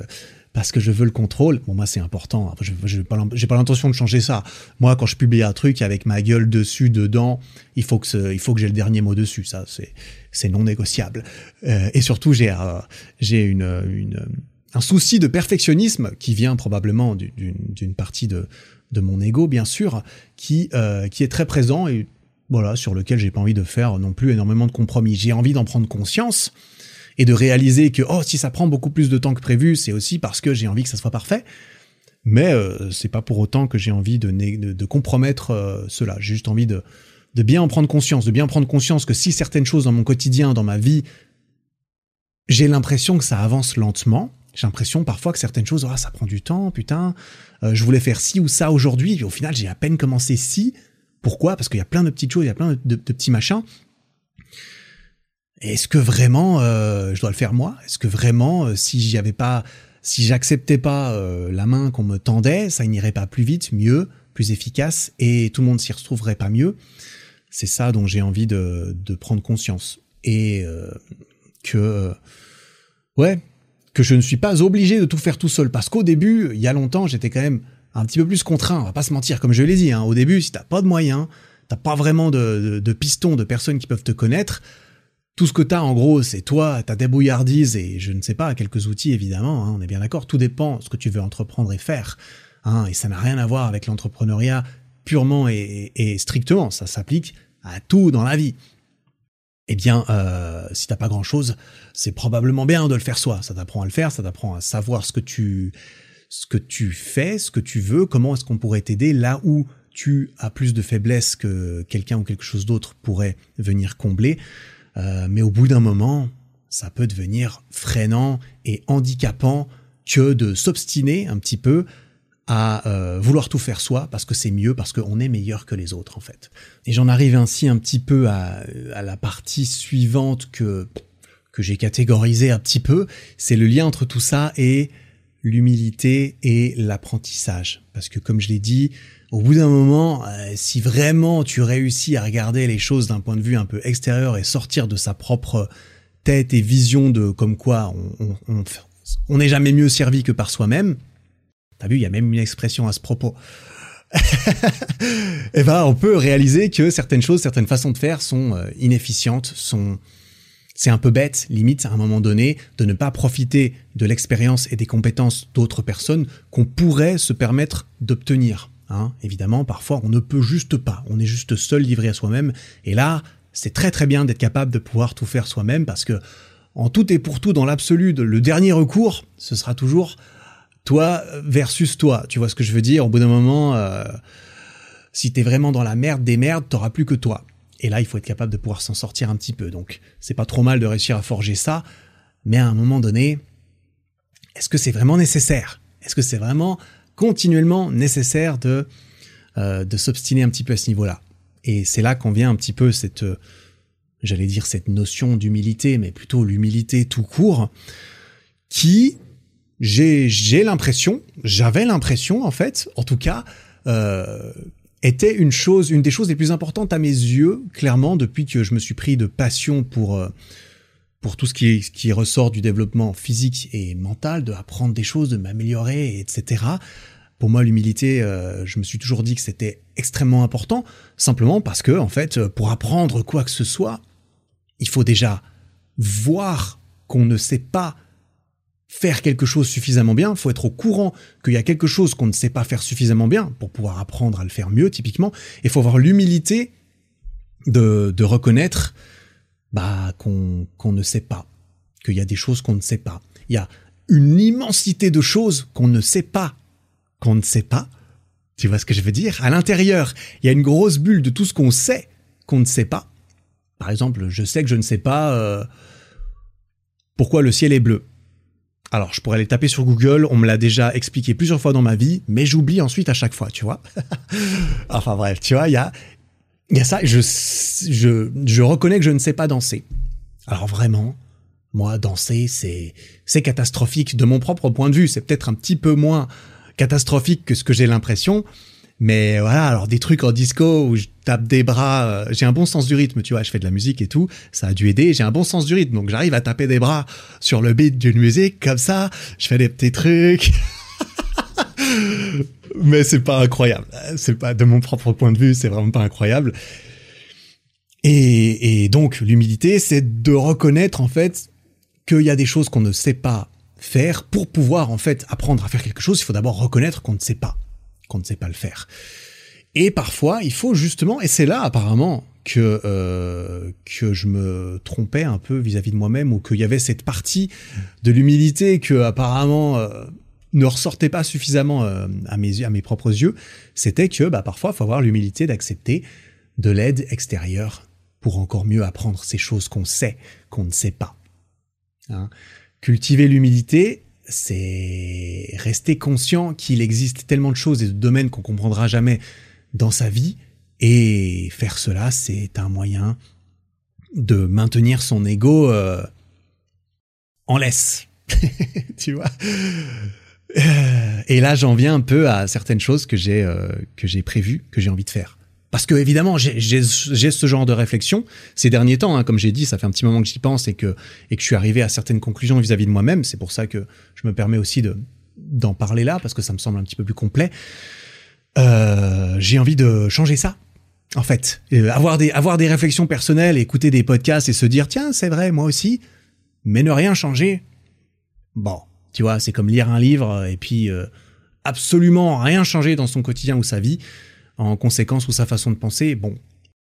parce que je veux le contrôle. Bon, moi, c'est important. Je n'ai pas, l'intention de changer ça. Moi, quand je publie un truc avec ma gueule dessus, dedans, il faut que, il faut que j'ai le dernier mot dessus. Ça, c'est, non négociable. Et surtout, j'ai, une, un souci de perfectionnisme qui vient probablement d'une, partie de, de mon ego, bien sûr, qui, euh, qui est très présent et voilà, sur lequel j'ai pas envie de faire non plus énormément de compromis. J'ai envie d'en prendre conscience et de réaliser que oh si ça prend beaucoup plus de temps que prévu, c'est aussi parce que j'ai envie que ça soit parfait. Mais euh, c'est pas pour autant que j'ai envie de, de, compromettre euh, cela. J'ai juste envie de, de bien en prendre conscience, de bien prendre conscience que si certaines choses dans mon quotidien, dans ma vie, j'ai l'impression que ça avance lentement. J'ai l'impression parfois que certaines choses, ah, ça prend du temps, putain. Euh, je voulais faire ci ou ça aujourd'hui, et au final, j'ai à peine commencé ci. Pourquoi? Parce qu'il y a plein de petites choses, il y a plein de, petits machins. Est-ce que vraiment euh, je dois le faire moi? Est-ce que vraiment, euh, si j'y pas, si j'acceptais pas la main qu'on me tendait, ça n'irait pas plus vite, mieux, plus efficace, et tout le monde s'y retrouverait pas mieux? C'est ça dont j'ai envie de, prendre conscience et que ouais, que je ne suis pas obligé de tout faire tout seul, parce qu'au début, il y a longtemps, j'étais quand même un petit peu plus contraint. On va pas se mentir, comme je l'ai dit. Hein, au début, si t'as pas de moyens, t'as pas vraiment de, pistons, de personnes qui peuvent te connaître tout ce que tu as en gros, c'est toi, ta débrouillardise et je ne sais pas, quelques outils évidemment, hein, on est bien d'accord, tout dépend ce que tu veux entreprendre et faire. Hein, et ça n'a rien à voir avec l'entrepreneuriat purement et, strictement, ça s'applique à tout dans la vie. Eh bien, euh, si t'as pas grand-chose, c'est probablement bien de le faire soi. Ça t'apprend à le faire, ça t'apprend à savoir ce que tu ce que tu fais, ce que tu veux, comment est-ce qu'on pourrait t'aider là où tu as plus de faiblesses que quelqu'un ou quelque chose d'autre pourrait venir combler. Euh, mais au bout d'un moment, ça peut devenir freinant et handicapant que de s'obstiner un petit peu à euh, vouloir tout faire soi parce que c'est mieux, parce qu'on est meilleur que les autres en fait. Et j'en arrive ainsi un petit peu à, à la partie suivante que, que j'ai catégorisée un petit peu, c'est le lien entre tout ça et l'humilité et l'apprentissage. Parce que comme je l'ai dit, au bout d'un moment, euh, si vraiment tu réussis à regarder les choses d'un point de vue un peu extérieur et sortir de sa propre tête et vision de comme quoi on n'est jamais mieux servi que par soi-même, t'as vu, il y a même une expression à ce propos. eh ben, on peut réaliser que certaines choses, certaines façons de faire sont euh, inefficientes, sont c'est un peu bête, limite, à un moment donné, de ne pas profiter de l'expérience et des compétences d'autres personnes qu'on pourrait se permettre d'obtenir. Hein, évidemment, parfois, on ne peut juste pas. On est juste seul, livré à soi-même. Et là, c'est très très bien d'être capable de pouvoir tout faire soi-même parce que, en tout et pour tout, dans l'absolu, le dernier recours, ce sera toujours toi versus toi. Tu vois ce que je veux dire? Au bout d'un moment, euh, si t'es vraiment dans la merde des merdes, t'auras plus que toi. Et là, il faut être capable de pouvoir s'en sortir un petit peu. Donc, c'est pas trop mal de réussir à forger ça, mais à un moment donné, est-ce que c'est vraiment nécessaire? Est-ce que c'est vraiment continuellement nécessaire de, euh, de s'obstiner un petit peu à ce niveau-là? Et c'est là qu'on vient un petit peu cette, euh, j'allais dire cette notion d'humilité, mais plutôt l'humilité tout court, qui, j'ai, l'impression, j'avais l'impression en fait, en tout cas, euh, était une chose, une des choses les plus importantes à mes yeux, clairement, depuis que je me suis pris de passion pour euh, pour tout ce qui, qui ressort du développement physique et mental, de apprendre des choses, de m'améliorer, etc. Pour moi, l'humilité, euh, je me suis toujours dit que c'était extrêmement important, simplement parce que, en fait, pour apprendre quoi que ce soit, il faut déjà voir qu'on ne sait pas faire quelque chose suffisamment bien, faut être au courant qu'il y a quelque chose qu'on ne sait pas faire suffisamment bien pour pouvoir apprendre à le faire mieux, typiquement, et faut avoir l'humilité de, reconnaître bah, qu'on qu'on ne sait pas, qu'il y a des choses qu'on ne sait pas. Il y a une immensité de choses qu'on ne sait pas, qu'on ne sait pas. Tu vois ce que je veux dire? À l'intérieur, il y a une grosse bulle de tout ce qu'on sait qu'on ne sait pas. Par exemple, je sais que je ne sais pas euh, pourquoi le ciel est bleu. Alors, je pourrais aller taper sur Google, on me l'a déjà expliqué plusieurs fois dans ma vie, mais j'oublie ensuite à chaque fois, tu vois. enfin bref, tu vois, il y a, y a ça, je, je, je reconnais que je ne sais pas danser. Alors vraiment, moi, danser, c'est, c'est catastrophique de mon propre point de vue. C'est peut-être un petit peu moins catastrophique que ce que j'ai l'impression, Mais voilà, alors des trucs en disco où je tape des bras, euh, j'ai un bon sens du rythme, tu vois, je fais de la musique et tout, ça a dû aider, j'ai un bon sens du rythme, donc j'arrive à taper des bras sur le beat d'une musique comme ça, je fais des petits trucs. Mais c'est pas incroyable, c'est pas de mon propre point de vue, c'est vraiment pas incroyable. Et, et donc l'humilité, c'est de reconnaître en fait qu'il y a des choses qu'on ne sait pas faire pour pouvoir en fait apprendre à faire quelque chose. Il faut d'abord reconnaître qu'on ne sait pas qu'on ne sait pas le faire. Et parfois, il faut justement, et c'est là apparemment que euh, que je me trompais un peu vis-à-vis de moi-même ou qu'il y avait cette partie de l'humilité que apparemment euh, ne ressortait pas suffisamment euh, à mes à mes propres yeux, c'était que bah parfois, il faut avoir l'humilité d'accepter de l'aide extérieure pour encore mieux apprendre ces choses qu'on sait qu'on ne sait pas. Hein. Cultiver l'humilité, c'est rester conscient qu'il existe tellement de choses et de domaines qu'on comprendra jamais dans sa vie. Et faire cela, c'est un moyen de maintenir son ego euh, en laisse. tu vois? Euh, Et là, j'en viens un peu à certaines choses que j'ai euh, que j'ai prévues, que j'ai envie de faire. Parce que évidemment, j'ai ce genre de réflexion ces derniers temps. Hein, comme j'ai dit, ça fait un petit moment que j'y pense et que je suis arrivé à certaines conclusions vis-à-vis de moi-même. C'est pour ça que je me permets aussi de d'en parler là parce que ça me semble un petit peu plus complet. Euh, j'ai envie de changer ça. En fait, avoir des avoir des réflexions personnelles, écouter des podcasts et se dire tiens c'est vrai moi aussi, mais ne rien changer. Bon, tu vois, c'est comme lire un livre et puis euh, absolument rien changer dans son quotidien ou sa vie en conséquence ou sa façon de penser, bon,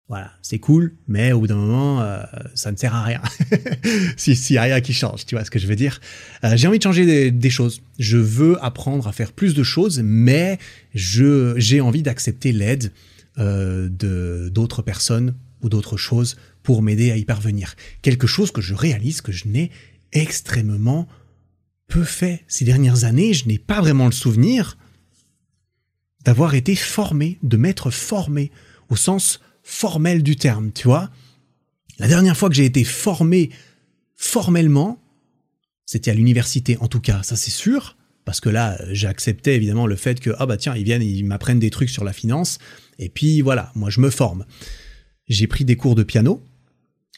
voilà, c'est cool, mais au bout d'un moment, euh, ça ne sert à rien. S'il si y a rien qui change, tu vois ce que je veux dire. Euh, j'ai envie de changer des, choses. Je veux apprendre à faire plus de choses, mais je j'ai envie d'accepter l'aide euh, de d'autres personnes ou d'autres choses pour m'aider à y parvenir. Quelque chose que je réalise que je n'ai extrêmement peu fait ces dernières années. Je n'ai pas vraiment le souvenir d'avoir été formé, de m'être formé au sens formel du terme, tu vois. La dernière fois que j'ai été formé formellement, c'était à l'université en tout cas, ça c'est sûr, parce que là j'ai accepté évidemment le fait que ah bah tiens ils viennent ils m'apprennent des trucs sur la finance et puis voilà moi je me forme. J'ai pris des cours de piano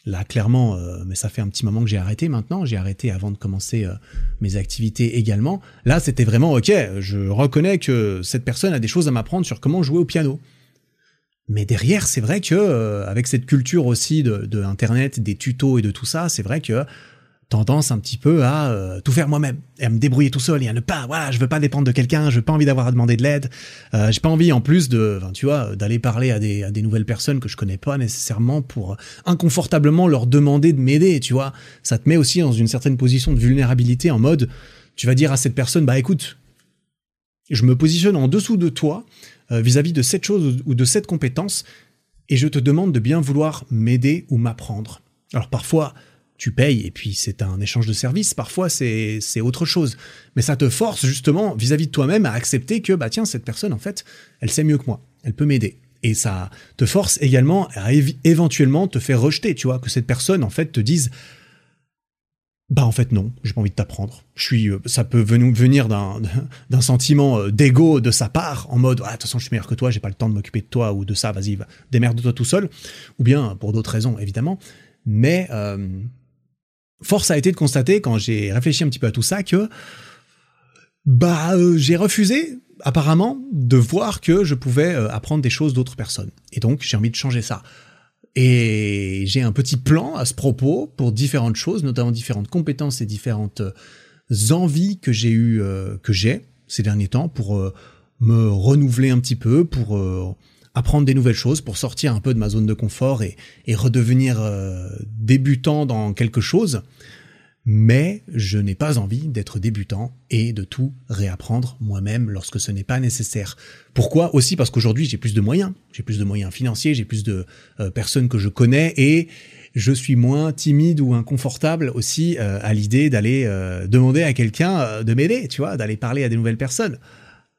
Là, clairement, euh, mais ça fait un petit moment que j'ai arrêté maintenant. J'ai arrêté avant de commencer euh, mes activités également. Là, c'était vraiment OK. Je reconnais que cette personne a des choses à m'apprendre sur comment jouer au piano. Mais derrière, c'est vrai que euh, avec cette culture aussi de, de, Internet, des tutos et de tout ça, c'est vrai que tendance un petit peu à euh, tout faire moi-même et à me débrouiller tout seul et à ne pas voilà je veux pas dépendre de quelqu'un je veux pas envie d'avoir à demander de l'aide. Euh, j'ai pas envie en plus de tu vois d'aller parler à des, à des nouvelles personnes que je connais pas nécessairement pour inconfortablement leur demander de m'aider tu vois. Ça te met aussi dans une certaine position de vulnérabilité en mode tu vas dire à cette personne bah écoute je me positionne en dessous de toi euh, vis-à-vis -vis de cette chose ou de cette compétence et je te demande de bien vouloir m'aider ou m'apprendre. Alors parfois tu payes et puis c'est un échange de services. Parfois, c'est autre chose. Mais ça te force justement vis-à-vis de toi-même à accepter que, bah tiens, cette personne, en fait, elle sait mieux que moi. Elle peut m'aider. Et ça te force également à éventuellement te faire rejeter, tu vois, que cette personne, en fait, te dise, bah en fait non, j'ai pas envie de t'apprendre. Je suis, euh, ça peut venir d'un sentiment euh, d'ego de sa part, en mode ah, de toute façon je suis meilleur que toi, j'ai pas le temps de m'occuper de toi ou de ça, vas-y, démerde-toi tout seul, ou bien pour d'autres raisons évidemment. Mais euh, force a été de constater, quand j'ai réfléchi un petit peu à tout ça, que bah euh, j'ai refusé apparemment de voir que je pouvais euh, apprendre des choses d'autres personnes. Et donc j'ai envie de changer ça. Et j'ai un petit plan à ce propos pour différentes choses, notamment différentes compétences et différentes euh, envies que j'ai eu, que j'ai ces derniers temps pour me renouveler un petit peu, pour apprendre des nouvelles choses, pour sortir un peu de ma zone de confort et, redevenir euh, débutant dans quelque chose. Mais je n'ai pas envie d'être débutant et de tout réapprendre moi-même lorsque ce n'est pas nécessaire. Pourquoi? Aussi parce qu'aujourd'hui j'ai plus de moyens, j'ai plus de moyens financiers, j'ai plus de euh, personnes que je connais et je suis moins timide ou inconfortable aussi euh, à l'idée d'aller demander à quelqu'un de m'aider, tu vois, d'aller parler à des nouvelles personnes.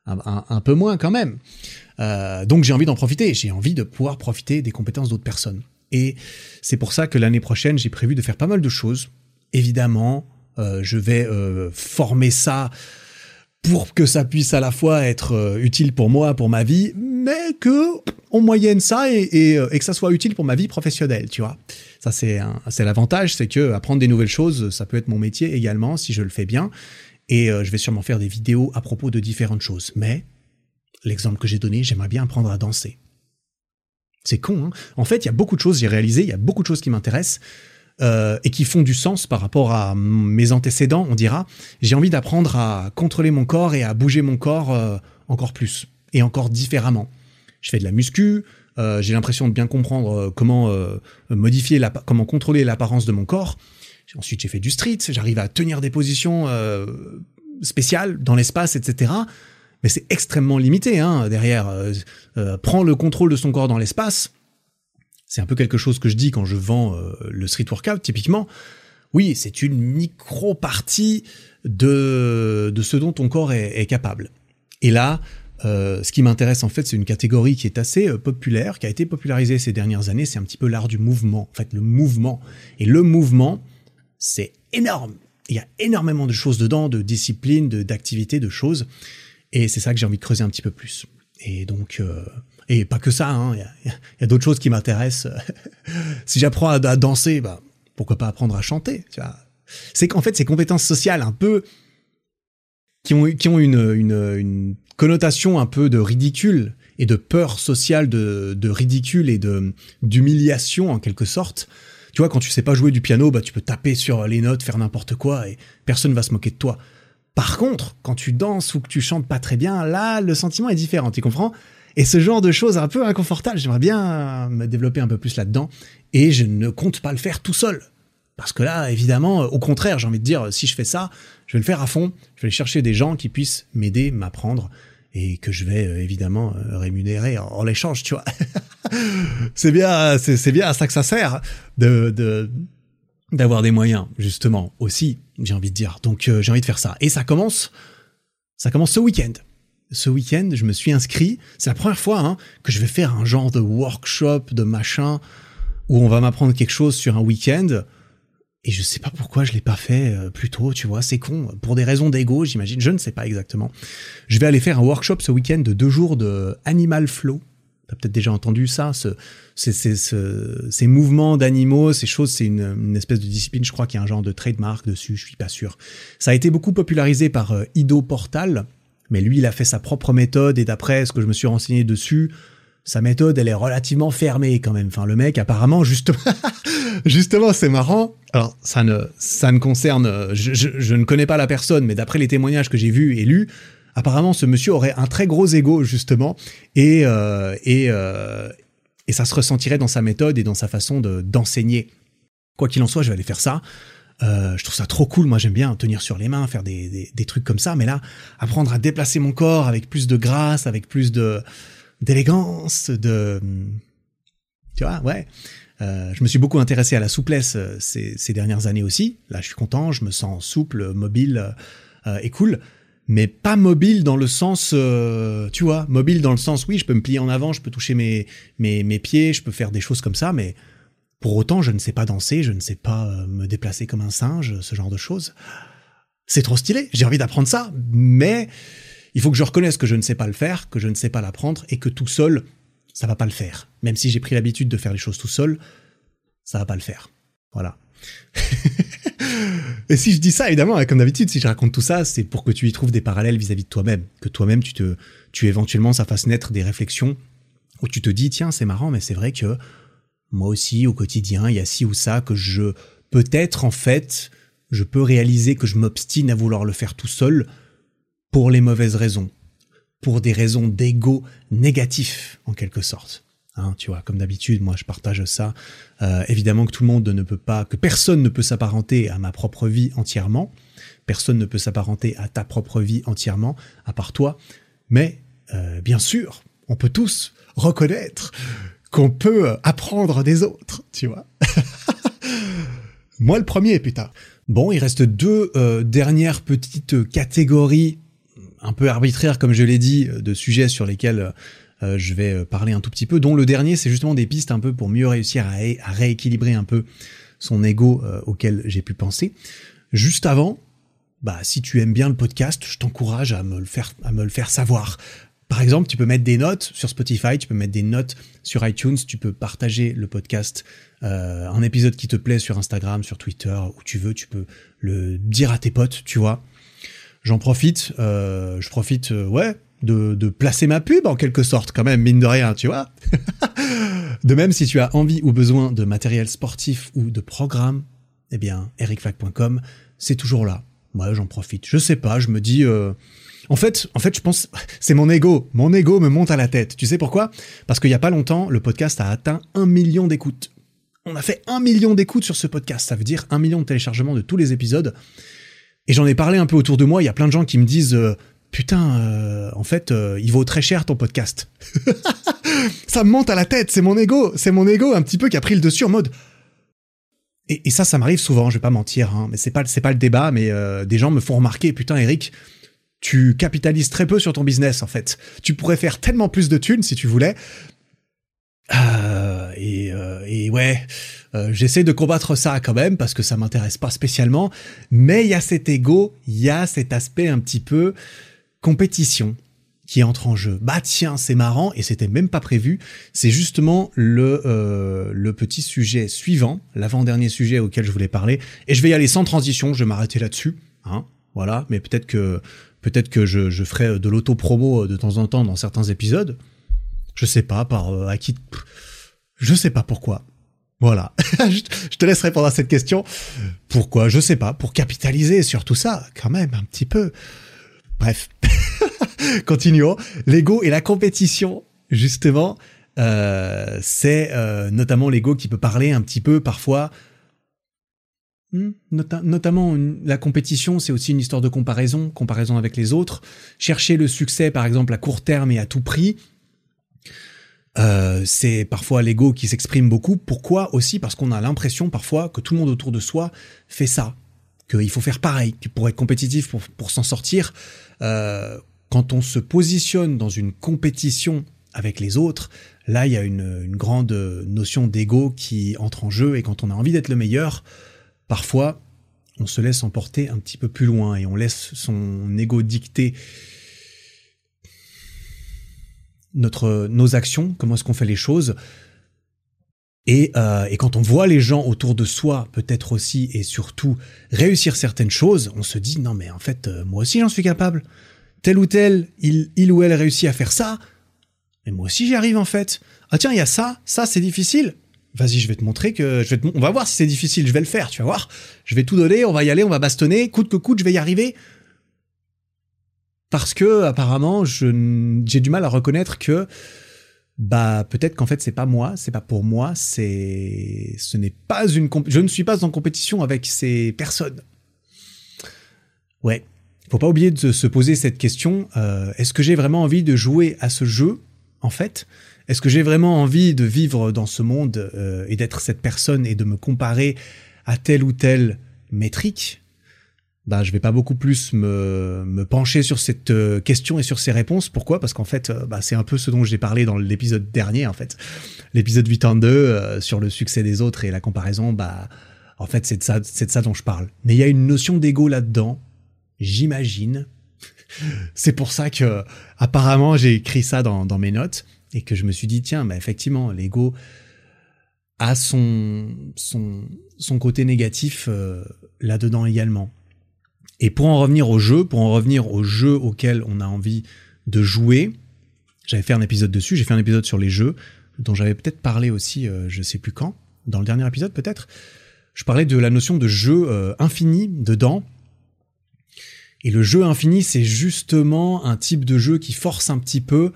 un, peu moins quand même. Euh, donc j'ai envie d'en profiter, j'ai envie de pouvoir profiter des compétences d'autres personnes. Et c'est pour ça que l'année prochaine, j'ai prévu de faire pas mal de choses. Évidemment, euh, je vais euh, former ça pour que ça puisse à la fois être utile pour moi, pour ma vie, mais que on moyenne ça et, que ça soit utile pour ma vie professionnelle, tu vois. Ça c'est c'est l'avantage, c'est que apprendre des nouvelles choses, ça peut être mon métier également si je le fais bien. Et je vais sûrement faire des vidéos à propos de différentes choses. Mais l'exemple que j'ai donné, j'aimerais bien apprendre à danser. C'est con, hein En fait, il y a beaucoup de choses j'ai réalisé, il y a beaucoup de choses qui m'intéressent. Euh, et qui font du sens par rapport à mes antécédents, on dira. J'ai envie d'apprendre à contrôler mon corps et à bouger mon corps euh, encore plus et encore différemment. Je fais de la muscu, euh, j'ai l'impression de bien comprendre comment modifier, comment contrôler l'apparence de mon corps. Ensuite, j'ai fait du street, j'arrive à tenir des positions spéciales dans l'espace, etc. C'est extrêmement limité hein, derrière. prendre le contrôle de son corps dans l'espace, c'est un peu quelque chose que je dis quand je vends euh, le street workout, typiquement. Oui, c'est une micro-partie de, de ce dont ton corps est, capable. Et là, euh, ce qui m'intéresse en fait, c'est une catégorie qui est assez euh, populaire, qui a été popularisée ces dernières années. C'est un petit peu l'art du mouvement. En fait, le mouvement. Et le mouvement, c'est énorme. Il y a énormément de choses dedans, de disciplines, d'activités, de, choses. Et c'est ça que j'ai envie de creuser un petit peu plus. Et donc, et pas que ça, hein, il y a, a d'autres choses qui m'intéressent. si j'apprends à, danser, bah, pourquoi pas apprendre à chanter tu vois C'est qu'en fait, ces compétences sociales un peu qui ont, qui ont une, une, une, connotation un peu de ridicule et de peur sociale de, de ridicule et de d'humiliation en quelque sorte. Tu vois, quand tu sais pas jouer du piano, bah tu peux taper sur les notes, faire n'importe quoi et personne va se moquer de toi. Par contre, quand tu danses ou que tu chantes pas très bien, là, le sentiment est différent, tu comprends? Et ce genre de choses un peu inconfortables, j'aimerais bien me développer un peu plus là-dedans. Et je ne compte pas le faire tout seul. Parce que là, évidemment, au contraire, j'ai envie de dire, si je fais ça, je vais le faire à fond. Je vais chercher des gens qui puissent m'aider, m'apprendre et que je vais euh, évidemment euh, rémunérer en, l'échange, tu vois. c'est bien, c'est bien à ça que ça sert de d'avoir des moyens, justement aussi. J'ai envie de dire. Donc euh, j'ai envie de faire ça. Et ça commence, ça commence ce week-end ce week-end, je me suis inscrit. C'est la première fois hein, que je vais faire un genre de workshop, de machin, où on va m'apprendre quelque chose sur un week-end. Et je sais pas pourquoi je l'ai pas fait euh, plus tôt, tu vois, c'est con. Pour des raisons d'ego, j'imagine, je ne sais pas exactement. Je vais aller faire un workshop ce week-end de deux jours de Animal Flow. T'as peut-être déjà entendu ça, ce, ces, ces, mouvements d'animaux, ces choses, c'est une, une, espèce de discipline, je crois qu'il y a un genre de trademark dessus, je suis pas sûr. Ça a été beaucoup popularisé par euh, Ido Portal, mais lui, il a fait sa propre méthode et d'après ce que je me suis renseigné dessus, sa méthode, elle est relativement fermée quand même. Enfin, le mec, apparemment, justement, justement, c'est marrant. Alors, ça ne, ça ne concerne, je, je, ne connais pas la personne, mais d'après les témoignages que j'ai vus et lus, apparemment, ce monsieur aurait un très gros ego, justement, et, euh, et, euh, et ça se ressentirait dans sa méthode et dans sa façon de d'enseigner. Quoi qu'il en soit, je vais aller faire ça. Euh, je trouve ça trop cool. Moi, j'aime bien tenir sur les mains, faire des, des, trucs comme ça. Mais là, apprendre à déplacer mon corps avec plus de grâce, avec plus de d'élégance, de tu vois, ouais. Je me suis beaucoup intéressé à la souplesse ces, dernières années aussi. Là, je suis content, je me sens souple, mobile et cool. Mais pas mobile dans le sens, euh, tu vois, mobile dans le sens, oui, je peux me plier en avant, je peux toucher mes, mes, mes pieds, je peux faire des choses comme ça, mais pour autant, je ne sais pas danser, je ne sais pas euh, me déplacer comme un singe, ce genre de choses. C'est trop stylé, j'ai envie d'apprendre ça, mais il faut que je reconnaisse que je ne sais pas le faire, que je ne sais pas l'apprendre et que tout seul, ça va pas le faire. Même si j'ai pris l'habitude de faire les choses tout seul, ça va pas le faire. Voilà. et si je dis ça, évidemment, comme d'habitude, si je raconte tout ça, c'est pour que tu y trouves des parallèles vis-à-vis de toi-même, que toi-même tu te, tu éventuellement ça fasse naître des réflexions où tu te dis tiens c'est marrant, mais c'est vrai que moi aussi, au quotidien, il y a ci ou ça que je, peut-être en fait, je peux réaliser que je m'obstine à vouloir le faire tout seul pour les mauvaises raisons, pour des raisons d'ego négatif en quelque sorte. Hein, tu vois, comme d'habitude, moi je partage ça. Euh, évidemment que tout le monde ne peut pas, que personne ne peut s'apparenter à ma propre vie entièrement. Personne ne peut s'apparenter à ta propre vie entièrement, à part toi. Mais euh, bien sûr, on peut tous reconnaître qu'on peut apprendre des autres, tu vois. Moi le premier, putain. Bon, il reste deux euh, dernières petites catégories un peu arbitraires, comme je l'ai dit, de sujets sur lesquels euh, je vais parler un tout petit peu, dont le dernier, c'est justement des pistes un peu pour mieux réussir à, rééquilibrer un peu son ego euh, auquel j'ai pu penser. Juste avant, bah si tu aimes bien le podcast, je t'encourage à me le faire à me le faire savoir. Par exemple, tu peux mettre des notes sur Spotify, tu peux mettre des notes sur iTunes, tu peux partager le podcast, euh, un épisode qui te plaît sur Instagram, sur Twitter, où tu veux, tu peux le dire à tes potes, tu vois. J'en profite, euh, je profite, euh, ouais, de, placer ma pub en quelque sorte, quand même, mine de rien, tu vois. de même, si tu as envie ou besoin de matériel sportif ou de programme, eh bien, ericflack.com, c'est toujours là. Moi, j'en profite. Je sais pas, je me dis, euh, en fait, en fait, je pense, c'est mon ego. Mon ego me monte à la tête. Tu sais pourquoi? Parce qu'il y a pas longtemps, le podcast a atteint un million d'écoutes. On a fait un million d'écoutes sur ce podcast. Ça veut dire un million de téléchargements de tous les épisodes. Et j'en ai parlé un peu autour de moi. Il y a plein de gens qui me disent, euh, putain, euh, en fait, euh, il vaut très cher ton podcast. ça me monte à la tête. C'est mon ego. C'est mon ego un petit peu qui a pris le dessus en mode. Et, ça, ça m'arrive souvent. Je vais pas mentir, hein, mais c'est pas, pas le débat. Mais des gens me font remarquer, putain, Eric tu capitalises très peu sur ton business en fait. Tu pourrais faire tellement plus de thunes si tu voulais. Euh, et, euh, ouais, euh, j'essaie de combattre ça quand même parce que ça m'intéresse pas spécialement. Mais il y a cet ego, il y a cet aspect un petit peu compétition qui entre en jeu. Bah tiens, c'est marrant et c'était même pas prévu. C'est justement le euh, le petit sujet suivant, l'avant-dernier sujet auquel je voulais parler. Et je vais y aller sans transition. Je vais m'arrêter là-dessus. Hein, voilà. Mais peut-être que Peut-être que je, ferai de l'auto-promo euh, de temps en temps dans certains épisodes. Je sais pas, par euh, à qui. Je sais pas pourquoi. Voilà. je te laisse répondre à cette question. Pourquoi Je sais pas. Pour capitaliser sur tout ça, quand même, un petit peu. Bref. Continuons. L'ego et la compétition, justement, euh, c'est euh, notamment l'ego qui peut parler un petit peu parfois Hmm. notamment la compétition, c'est aussi une histoire de comparaison, comparaison avec les autres. Chercher le succès, par exemple, à court terme et à tout prix, euh, c'est parfois l'ego qui s'exprime beaucoup. Pourquoi aussi? Parce qu'on a l'impression parfois que tout le monde autour de soi fait ça, qu'il faut faire pareil, pour être compétitif, pour, s'en sortir. Quand on se positionne dans une compétition avec les autres, là il y a une, grande notion d'ego qui entre en jeu et quand on a envie d'être le meilleur, Parfois, on se laisse emporter un petit peu plus loin et on laisse son ego dicter notre, nos actions, comment est-ce qu'on fait les choses. Et, euh, quand on voit les gens autour de soi, peut-être aussi et surtout, réussir certaines choses, on se dit non mais en fait, euh, moi aussi j'en suis capable. Tel ou tel, il, ou elle réussit à faire ça, mais moi aussi j'y arrive en fait. Ah tiens, il y a ça, ça c'est difficile, vas-y, je vais te montrer que je vais on va voir si c'est difficile, je vais le faire, tu vas voir. Je vais tout donner, on va y aller, on va bastonner, coûte que coûte, je vais y arriver. Parce que apparemment, j'ai du mal à reconnaître que bah peut-être qu'en fait c'est pas moi, c'est pas pour moi, c'est ce n'est pas une je ne suis pas en compétition avec ces personnes. Ouais, faut pas oublier de se poser cette question euh, est-ce que j'ai vraiment envie de jouer à ce jeu en fait? Est-ce que j'ai vraiment envie de vivre dans ce monde euh, et d'être cette personne et de me comparer à telle ou telle métrique? Bah, je vais pas beaucoup plus me, me pencher sur cette euh, question et sur ces réponses. Pourquoi? Parce qu'en fait, bah, c'est un peu ce dont j'ai parlé dans l'épisode dernier, en fait. L'épisode 82 euh, sur le succès des autres et la comparaison, bah, en fait, c'est de ça, c'est de ça dont je parle. Mais il y a une notion d'ego là-dedans, j'imagine. c'est pour ça que, apparemment, j'ai écrit ça dans, mes notes et que je me suis dit tiens bah effectivement l'ego a son son son côté négatif euh, là-dedans également. Et pour en revenir au jeu, pour en revenir au jeu auquel on a envie de jouer, j'avais fait un épisode dessus, j'ai fait un épisode sur les jeux dont j'avais peut-être parlé aussi, euh, je sais plus quand, dans le dernier épisode peut-être. Je parlais de la notion de jeu euh, infini dedans. Et le jeu infini, c'est justement un type de jeu qui force un petit peu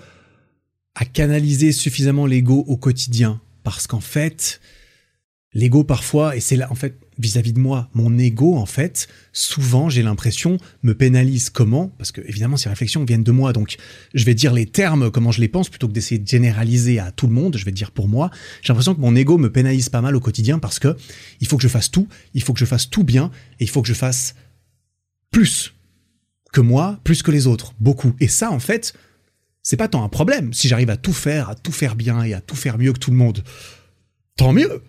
à canaliser suffisamment l'ego au quotidien. Parce qu'en fait, l'ego parfois, et c'est là, en fait, vis-à-vis de moi, mon ego, en fait, souvent, j'ai l'impression, me pénalise comment? Parce que, évidemment, ces réflexions viennent de moi, donc je vais dire les termes, comment je les pense, plutôt que d'essayer de généraliser à tout le monde, je vais dire pour moi. J'ai l'impression que mon ego me pénalise pas mal au quotidien parce que il faut que je fasse tout, il faut que je fasse tout bien, et il faut que je fasse plus que moi, plus que les autres, beaucoup. Et ça, en fait, c'est pas tant un problème. Si j'arrive à tout faire, à tout faire bien et à tout faire mieux que tout le monde, tant mieux.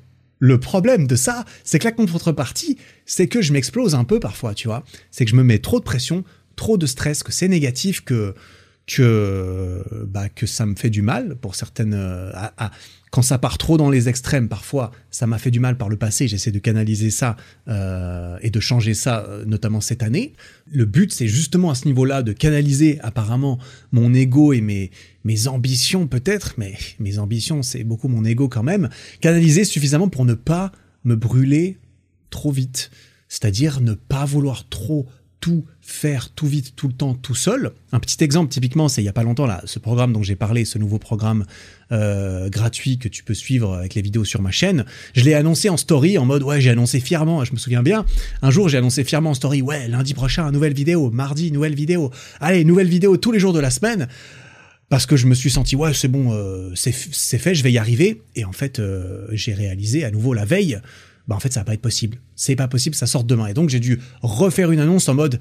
le problème de ça, c'est que la contrepartie, c'est que je m'explose un peu parfois, tu vois. C'est que je me mets trop de pression, trop de stress, que c'est négatif, que que bah, que ça me fait du mal pour certaines. Euh, quand ça part trop dans les extrêmes, parfois, ça m'a fait du mal par le passé. J'essaie de canaliser ça euh, et de changer ça, euh, notamment cette année. Le but, c'est justement à ce niveau-là de canaliser apparemment mon ego et mes mes ambitions peut-être, mais mes ambitions, c'est beaucoup mon ego quand même. Canaliser suffisamment pour ne pas me brûler trop vite, c'est-à-dire ne pas vouloir trop tout faire tout vite, tout le temps, tout seul. Un petit exemple, typiquement, c'est il y a pas longtemps là, ce programme dont j'ai parlé, ce nouveau programme euh, gratuit que tu peux suivre avec les vidéos sur ma chaîne. Je l'ai annoncé en story en mode ouais, j'ai annoncé fièrement. Je me souviens bien. Un jour, j'ai annoncé fièrement en story ouais, lundi prochain, nouvelle vidéo, mardi, nouvelle vidéo. Allez, nouvelle vidéo tous les jours de la semaine. Parce que je me suis senti ouais, c'est bon, euh, c'est fait, je vais y arriver. Et en fait, euh, j'ai réalisé à nouveau la veille bah en fait ça va pas être possible. C'est pas possible, ça sort demain. Et donc j'ai dû refaire une annonce en mode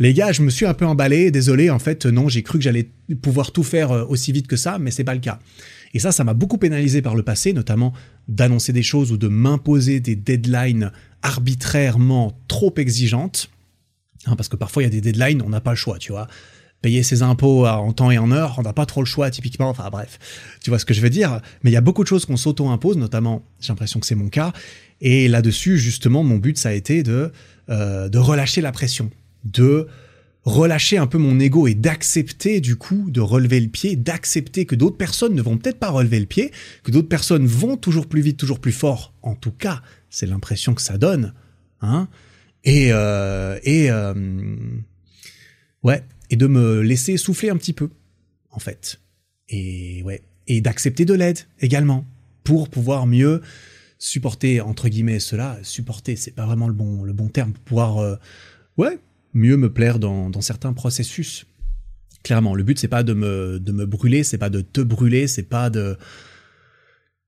les gars, je me suis un peu emballé, désolé, en fait non, j'ai cru que j'allais pouvoir tout faire euh, aussi vite que ça, mais c'est pas le cas. Et ça, ça m'a beaucoup pénalisé par le passé, notamment d'annoncer des choses ou de m'imposer des deadlines arbitrairement trop exigeantes. Hein, parce que parfois il y a des deadlines, on n'a pas le choix, tu vois payer ses impôts en temps et en heure, on n'a pas trop le choix typiquement, enfin bref, tu vois ce que je veux dire, mais il y a beaucoup de choses qu'on s'auto-impose, notamment, j'ai l'impression que c'est mon cas, et là-dessus, justement, mon but, ça a été de, euh, de relâcher la pression, de relâcher un peu mon ego et d'accepter du coup de relever le pied, d'accepter que d'autres personnes ne vont peut-être pas relever le pied, que d'autres personnes vont toujours plus vite, toujours plus fort. En tout cas, c'est l'impression que ça donne, hein. Et euh, et euh, ouais, et de me laisser souffler un petit peu, en fait. Et ouais, et d'accepter de l'aide également pour pouvoir mieux supporter entre guillemets cela, supporter, c'est pas vraiment le bon le bon terme pour pouvoir euh, ouais mieux me plaire dans, dans certains processus. Clairement, le but c'est pas de me de me brûler, c'est pas de te brûler, c'est pas de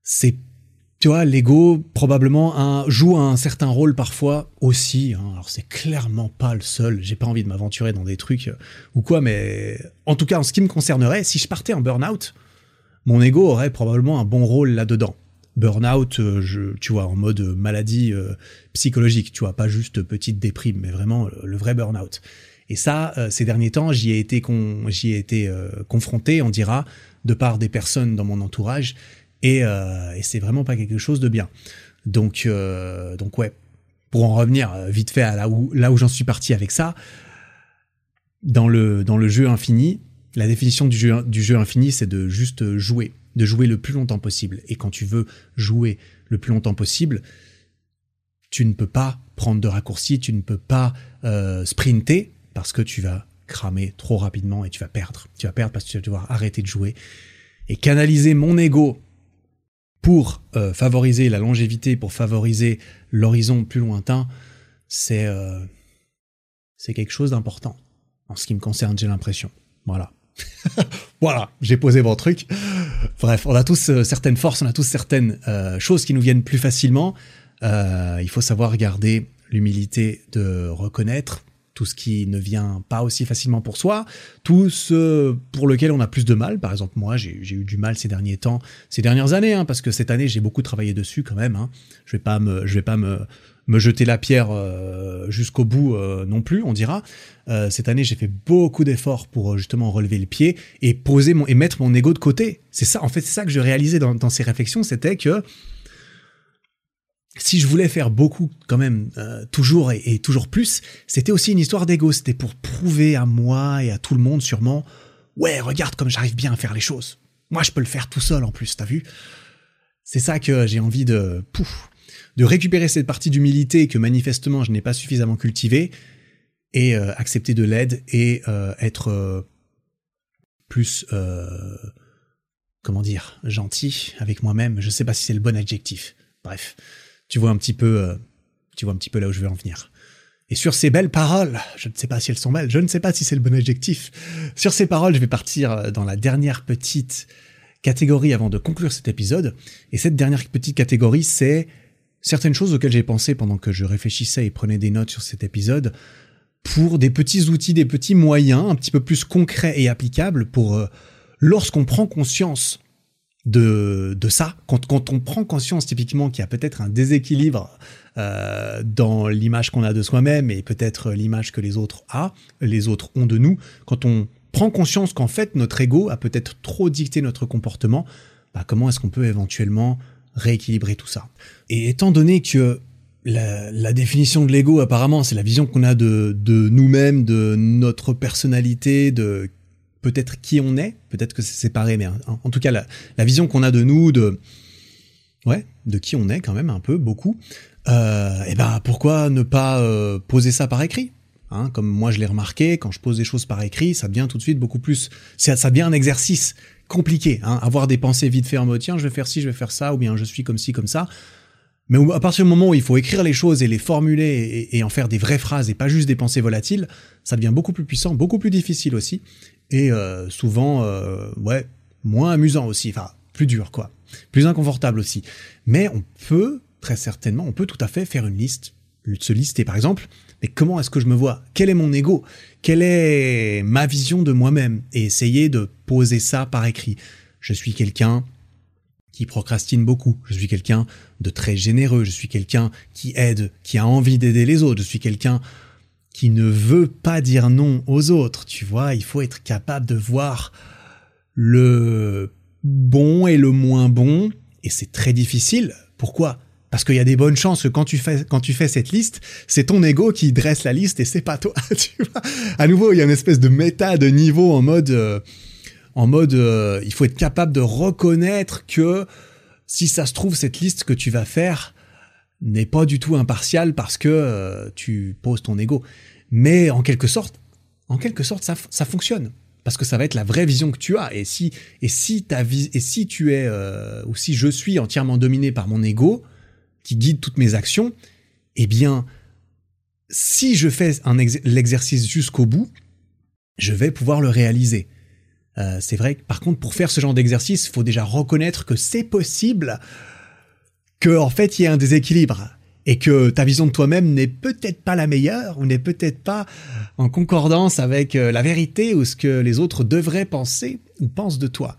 c'est tu vois, l'ego probablement un, joue un certain rôle parfois aussi. Hein. Alors c'est clairement pas le seul. J'ai pas envie de m'aventurer dans des trucs euh, ou quoi, mais en tout cas en ce qui me concernerait, si je partais en burn-out, mon ego aurait probablement un bon rôle là-dedans burn-out, euh, tu vois, en mode maladie euh, psychologique, tu vois, pas juste petite déprime, mais vraiment le, vrai burn-out. Et ça, ces derniers temps, j'y ai été, j'y ai été confronté, on dira, de par des personnes dans mon entourage, et, et c'est vraiment pas quelque chose de bien. Donc, donc ouais, pour en revenir vite fait à là où, là où j'en suis parti avec ça, dans le, dans le jeu infini, la définition du jeu, du jeu infini, c'est de juste jouer de jouer le plus longtemps possible. Et quand tu veux jouer le plus longtemps possible, tu ne peux pas prendre de raccourcis, tu ne peux pas euh, sprinter parce que tu vas cramer trop rapidement et tu vas perdre. Tu vas perdre parce que tu vas devoir arrêter de jouer. Et canaliser mon ego pour euh, favoriser la longévité, pour favoriser l'horizon plus lointain, c'est euh, c'est quelque chose d'important. En ce qui me concerne, j'ai l'impression. Voilà. voilà, j'ai posé mon truc. Bref, on a tous euh, certaines forces, on a tous certaines euh, choses qui nous viennent plus facilement. Il faut savoir garder l'humilité de reconnaître tout ce qui ne vient pas aussi facilement pour soi, tout ce pour lequel on a plus de mal. Par exemple, moi, j'ai eu du mal ces derniers temps, ces dernières années, hein, parce que cette année, j'ai beaucoup travaillé dessus quand même. Hein. Je vais pas me, je vais pas me, me jeter la pierre euh, jusqu'au bout euh, non plus, on dira. Euh, cette année, j'ai fait beaucoup d'efforts pour justement relever le pied et poser mon et mettre mon ego de côté. C'est ça, en fait, c'est ça que je réalisais dans, dans ces réflexions, c'était que si je voulais faire beaucoup quand même, toujours et, toujours plus, c'était aussi une histoire d'ego. C'était pour prouver à moi et à tout le monde sûrement, ouais, regarde comme j'arrive bien à faire les choses. Moi, je peux le faire tout seul en plus, t'as vu? C'est ça que j'ai envie de, pouf, de récupérer cette partie d'humilité que manifestement je n'ai pas suffisamment cultivée et euh, accepter de l'aide et euh, être euh, plus comment dire gentil avec moi-même. Je sais pas si c'est le bon adjectif. Bref, tu vois un petit peu, tu vois un petit peu là où je veux en venir. Et sur ces belles paroles, je ne sais pas si elles sont belles, je ne sais pas si c'est le bon adjectif. Sur ces paroles, je vais partir dans la dernière petite catégorie avant de conclure cet épisode. Et cette dernière petite catégorie, c'est certaines choses auxquelles j'ai pensé pendant que je réfléchissais et prenais des notes sur cet épisode pour des petits outils, des petits moyens un petit peu plus concrets et applicables pour euh, lorsqu'on prend conscience de, de ça, quand, quand on prend conscience typiquement qu'il y a peut-être un déséquilibre euh, dans l'image qu'on a de soi-même et peut-être l'image que les autres a, les autres ont de nous, quand on prend conscience qu'en fait notre ego a peut-être trop dicté notre comportement, bah, comment est-ce qu'on peut éventuellement rééquilibrer tout ça? Et étant donné que la, définition de l'ego apparemment c'est la vision qu'on a de, de nous-mêmes, de notre personnalité, de peut-être qui on est, peut-être que c'est séparé, mais en, tout cas la, vision qu'on a de nous, de ouais, de qui on est quand même un peu, beaucoup. Euh, et ben pourquoi ne pas euh, poser ça par écrit hein, Comme moi je l'ai remarqué, quand je pose des choses par écrit, ça devient tout de suite beaucoup plus, ça, ça devient un exercice compliqué. Hein, avoir des pensées vite fait en mode tiens je vais faire ci, je vais faire ça, ou bien je suis comme ci, comme ça. Mais à partir du moment où il faut écrire les choses et les formuler et, en faire des vraies phrases et pas juste des pensées volatiles, ça devient beaucoup plus puissant, beaucoup plus difficile aussi et euh, souvent euh, ouais moins amusant aussi, enfin plus dur quoi, plus inconfortable aussi. Mais on peut très certainement, on peut tout à fait faire une liste, se lister par exemple. Mais comment est-ce que je me vois? Quel est mon ego? Quelle est ma vision de moi-même? Et essayer de poser ça par écrit. Je suis quelqu'un qui procrastine beaucoup. Je suis quelqu'un de très généreux. Je suis quelqu'un qui aide, qui a envie d'aider les autres. Je suis quelqu'un qui ne veut pas dire non aux autres. Tu vois, il faut être capable de voir le bon et le moins bon, et c'est très difficile. Pourquoi? Parce qu'il y a des bonnes chances que quand tu fais, quand tu fais cette liste, c'est ton ego qui dresse la liste et c'est pas toi. À nouveau, il y a une espèce de méta de niveau en mode, euh, en mode, euh, il faut être capable de reconnaître que si ça se trouve cette liste que tu vas faire, n'est pas du tout impartial parce que euh, tu poses ton ego. Mais en quelque sorte, en quelque sorte, ça, ça, fonctionne parce que ça va être la vraie vision que tu as. Et si et si ta et si tu es euh, ou si je suis entièrement dominé par mon ego qui guide toutes mes actions, eh bien, si je fais l'exercice jusqu'au bout, je vais pouvoir le réaliser. Euh, c'est vrai par contre, pour faire ce genre d'exercice, il faut déjà reconnaître que c'est possible que en fait il y ait un déséquilibre et que ta vision de toi-même n'est peut-être pas la meilleure ou n'est peut-être pas en concordance avec euh, la vérité ou ce que les autres devraient penser ou pensent de toi.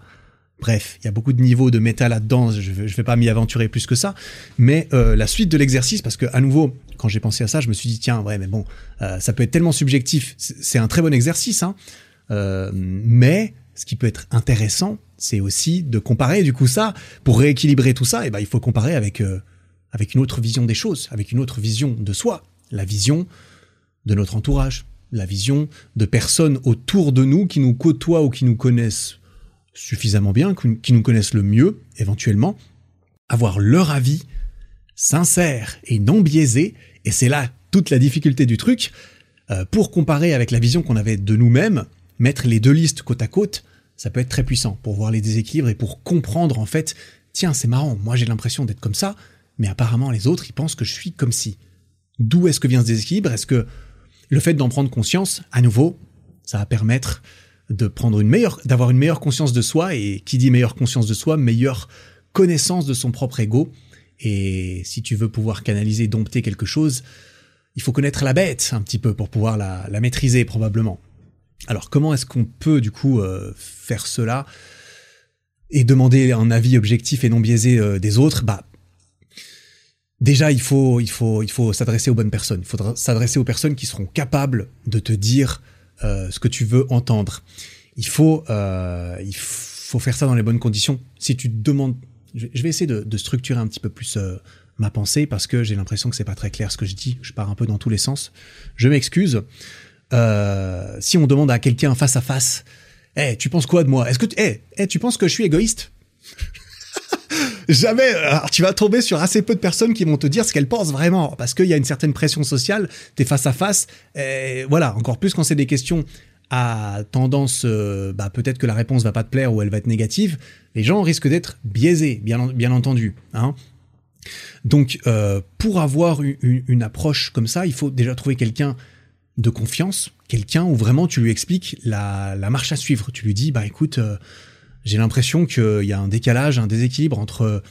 Bref, il y a beaucoup de niveaux de méta là-dedans, je ne vais pas m'y aventurer plus que ça, mais euh, la suite de l'exercice, parce que à nouveau, quand j'ai pensé à ça, je me suis dit, tiens, ouais, mais bon, euh, ça peut être tellement subjectif, c'est un très bon exercice, hein, mais ce qui peut être intéressant, c'est aussi de comparer du coup ça, pour rééquilibrer tout ça, et ben il faut comparer avec, euh, avec une autre vision des choses, avec une autre vision de soi, la vision de notre entourage, la vision de personnes autour de nous qui nous côtoient ou qui nous connaissent suffisamment bien, qui nous connaissent le mieux éventuellement, avoir leur avis sincère et non biaisé, et c'est là toute la difficulté du truc, euh, pour comparer avec la vision qu'on avait de nous-mêmes, mettre les deux listes côte à côte, ça peut être très puissant pour voir les déséquilibres et pour comprendre en fait, tiens, c'est marrant, moi j'ai l'impression d'être comme ça, mais apparemment les autres, ils pensent que je suis comme si. D'où est-ce que vient ce déséquilibre? Est-ce que le fait d'en prendre conscience, à nouveau, ça va permettre de prendre une meilleure, d'avoir une meilleure conscience de soi, et qui dit meilleure conscience de soi, meilleure connaissance de son propre ego? Et si tu veux pouvoir canaliser, dompter quelque chose, il faut connaître la bête un petit peu pour pouvoir la, la maîtriser probablement. Alors comment est-ce qu'on peut du coup euh, faire cela et demander un avis objectif et non biaisé euh, des autres? Bah déjà il faut il faut il faut s'adresser aux bonnes personnes. Il faut s'adresser aux personnes qui seront capables de te dire euh, ce que tu veux entendre. Il faut il faut faire ça dans les bonnes conditions. Si tu demandes, je vais essayer de, de structurer un petit peu plus ma pensée parce que j'ai l'impression que c'est pas très clair ce que je dis. Je pars un peu dans tous les sens. Je m'excuse. Euh, si on demande à quelqu'un face à face, eh, tu penses quoi de moi? Est-ce que, eh, eh, tu penses que je suis égoïste? Jamais. Alors, tu vas tomber sur assez peu de personnes qui vont te dire ce qu'elles pensent vraiment, parce qu'il y a une certaine pression sociale. T'es face à face, voilà. Encore plus quand c'est des questions à tendance, euh, bah, peut-être que la réponse va pas te plaire ou elle va être négative. Les gens risquent d'être biaisés, bien, entendu. Hein. Donc, euh, pour avoir une, approche comme ça, il faut déjà trouver quelqu'un de confiance, quelqu'un où vraiment tu lui expliques la, marche à suivre. Tu lui dis, bah écoute, euh, j'ai l'impression qu'il y a un décalage, un déséquilibre entre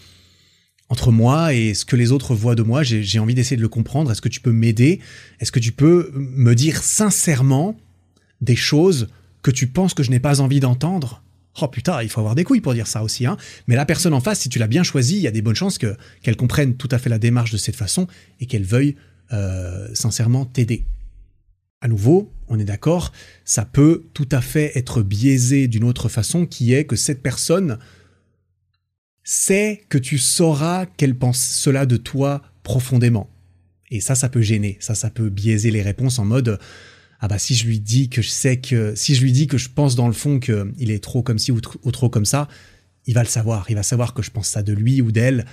entre moi et ce que les autres voient de moi. J'ai envie d'essayer de le comprendre. Est-ce que tu peux m'aider? Est-ce que tu peux me dire sincèrement des choses que tu penses que je n'ai pas envie d'entendre? Oh putain, il faut avoir des couilles pour dire ça aussi. Hein. Mais la personne en face, si tu l'as bien choisie, il y a des bonnes chances que qu'elle comprenne tout à fait la démarche de cette façon et qu'elle veuille euh, sincèrement t'aider. À nouveau, on est d'accord, ça peut tout à fait être biaisé d'une autre façon qui est que cette personne sait que tu sauras qu'elle pense cela de toi profondément. Et ça, ça peut gêner, ça, ça peut biaiser les réponses en mode ah bah si je lui dis que je sais que si je lui dis que je pense dans le fond qu'il est trop comme ci ou, trop comme ça, il va le savoir, il va savoir que je pense ça de lui ou d'elle.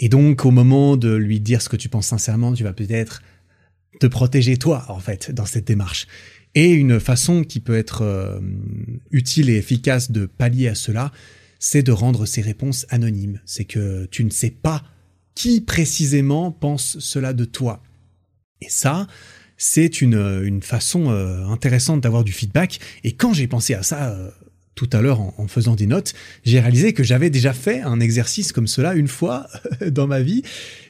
Et donc au moment de lui dire ce que tu penses sincèrement, tu vas peut-être te protéger toi en fait dans cette démarche. Et une façon qui peut être euh, utile et efficace de pallier à cela, c'est de rendre ces réponses anonymes. C'est que tu ne sais pas qui précisément pense cela de toi. Et ça, c'est une, une, façon euh, intéressante d'avoir du feedback. Et quand j'ai pensé à ça euh, tout à l'heure en, faisant des notes, j'ai réalisé que j'avais déjà fait un exercice comme cela une fois dans ma vie.